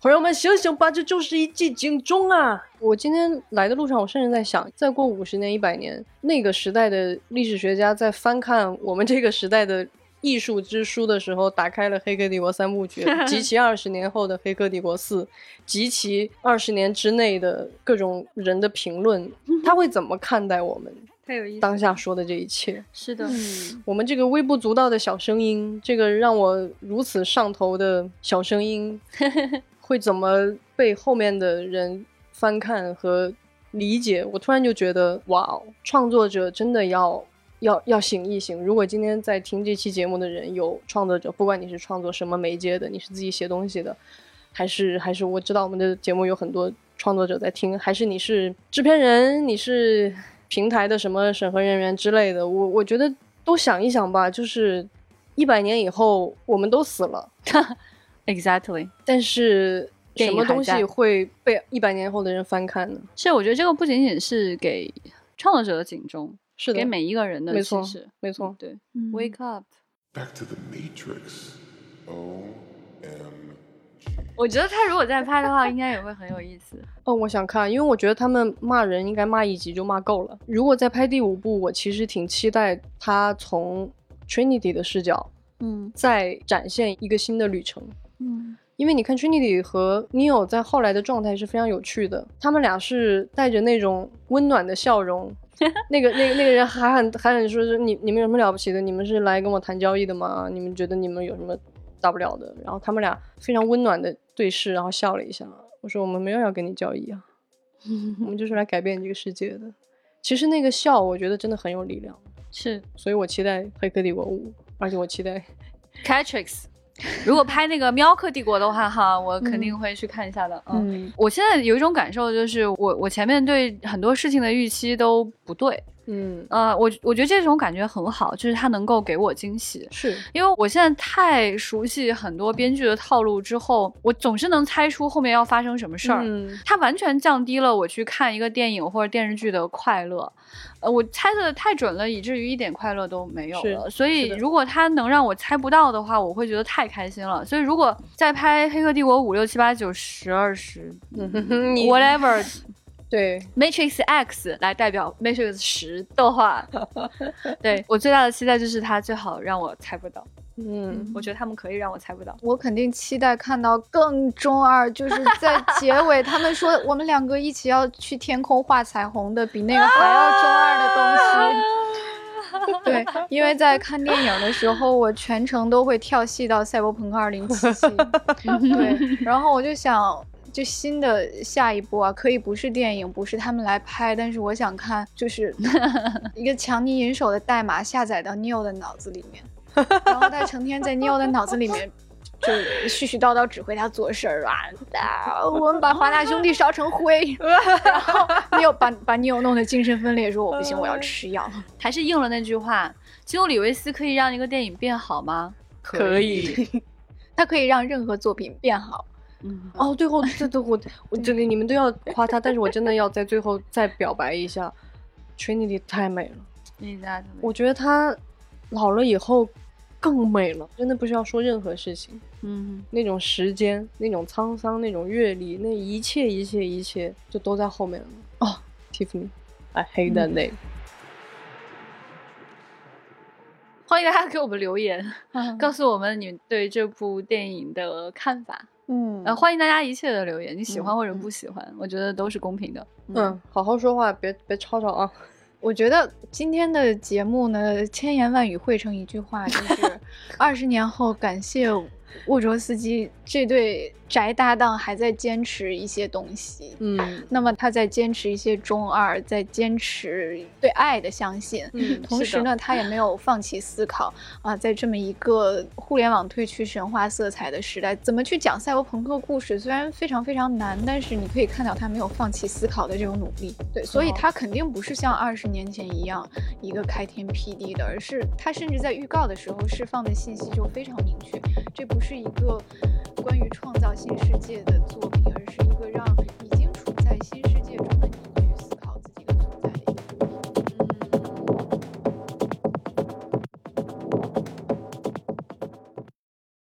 朋友们醒醒吧，这就是一记警钟啊！我今天来的路上，我甚至在想，再过五十年、一百年，那个时代的历史学家在翻看我们这个时代的。艺术之书的时候，打开了《黑客帝国》三部曲，及其二十年后的《黑客帝国四》，[laughs] 及其二十年之内的各种人的评论，他会怎么看待我们太有意思当下说的这一切？是的，嗯我们这个微不足道的小声音，这个让我如此上头的小声音，[laughs] 会怎么被后面的人翻看和理解？我突然就觉得，哇，创作者真的要要要醒一醒。如果今天在听这期节目的人有创作者，不管你是创作什么媒介的，你是自己写东西的，还是还是我知道我们的节目有很多创作者在听，还是你是制片人，你是平台的什么审核人员之类的，我我觉得都想一想吧，就是一百年以后我们都死了，[laughs] Exactly，但是什么东西会被一百年后的人翻看呢？是我觉得这个不仅仅是给创作者的警钟，是的，给每一个人的，没错没错。对、嗯 w a k e up。Back to the Matrix. O-M-G. 我觉得他如果再拍的话，应该也会很有意思。[laughs] 哦，我想看，因为我觉得他们骂人应该骂一集就骂够了。如果再拍第五部，我其实挺期待他从 Trinity 的视角嗯再展现一个新的旅程。嗯因为你看 Trinity 和 Neo 在后来的状态是非常有趣的，他们俩是带着那种温暖的笑容。[laughs] 那个、那个、那个人还很还很说是你你们有什么了不起的？你们是来跟我谈交易的吗？你们觉得你们有什么大不了的？然后他们俩非常温暖的对视，然后笑了一下。我说我们没有要跟你交易啊，[laughs] 我们就是来改变这个世界的。其实那个笑，我觉得真的很有力量，是所以我期待《黑客帝国五》，而且我期待 Catrix。[laughs] 如果拍那个《喵克帝国》的话，哈，我肯定会去看一下的。嗯，嗯我现在有一种感受，就是我我前面对很多事情的预期都不对。嗯呃，我我觉得这种感觉很好，就是它能够给我惊喜。是因为我现在太熟悉很多编剧的套路之后，我总是能猜出后面要发生什么事儿。嗯它完全降低了我去看一个电影或者电视剧的快乐，呃，我猜测的太准了，以至于一点快乐都没有了。所以如果它能让我猜不到的话，我会觉得太开心了。所以如果再拍《黑客帝国》五六七八九十二十，[laughs] whatever。对 Matrix X 来代表 Matrix 十的话，[laughs] 对我最大的期待就是它最好让我猜不到。嗯我觉得他们可以让我猜不到。我肯定期待看到更中二，就是在结尾他们说我们两个一起要去天空画彩虹的，比那个还要中二的东西。[laughs] 对，因为在看电影的时候，我全程都会跳戏到《赛博朋克2077》。对，然后我就想，就新的下一步啊，可以不是电影，不是他们来拍，但是我想看，就是 [laughs] 一个强尼银手的代码下载到 Neo 的脑子里面，然后他成天在 [laughs] Neo 的脑子里面。就絮絮叨叨指挥他做事儿啊！啊我们把华纳兄弟烧成灰，[laughs] 然后 Neo 把把 Neo 弄得精神分裂，说我不行，我要吃药。还是应了那句话：基努里维斯可以让一个电影变好吗？可以。他可以让任何作品变好。嗯，哦，最后 [laughs] 这都我我这里你们都要夸他，但是我真的要在最后再表白一下，Trinity 太美了，我觉得她老了以后更美了，真的不需要说任何事情，嗯，那种时间、那种沧桑、那种阅历，那一切一切一切就都在后面了。哦，Tiffany，I hate that name。欢迎大家给我们留言，嗯。告诉我们你对这部电影的看法。嗯呃，欢迎大家一切的留言，你喜欢嗯或者不喜欢，我觉得都是公平的。嗯，好好说话，别别吵吵啊。我觉得今天的节目呢，千言万语汇成一句话，就是 [laughs] 二十年后，感谢沃卓斯基这对宅搭档还在坚持一些东西。嗯那么他在坚持一些中二，在坚持对爱的相信，嗯同时呢，他也没有放弃思考啊，在这么一个互联网褪去神话色彩的时代，怎么去讲赛博朋克故事？虽然非常非常难，但是你可以看到他没有放弃思考的这种努力。对，所以他肯定不是像二十年前一样一个开天辟地的，而是他甚至在预告的时候释放的信息就非常明确，这不是一个关于创造新世界的作品，而是一个让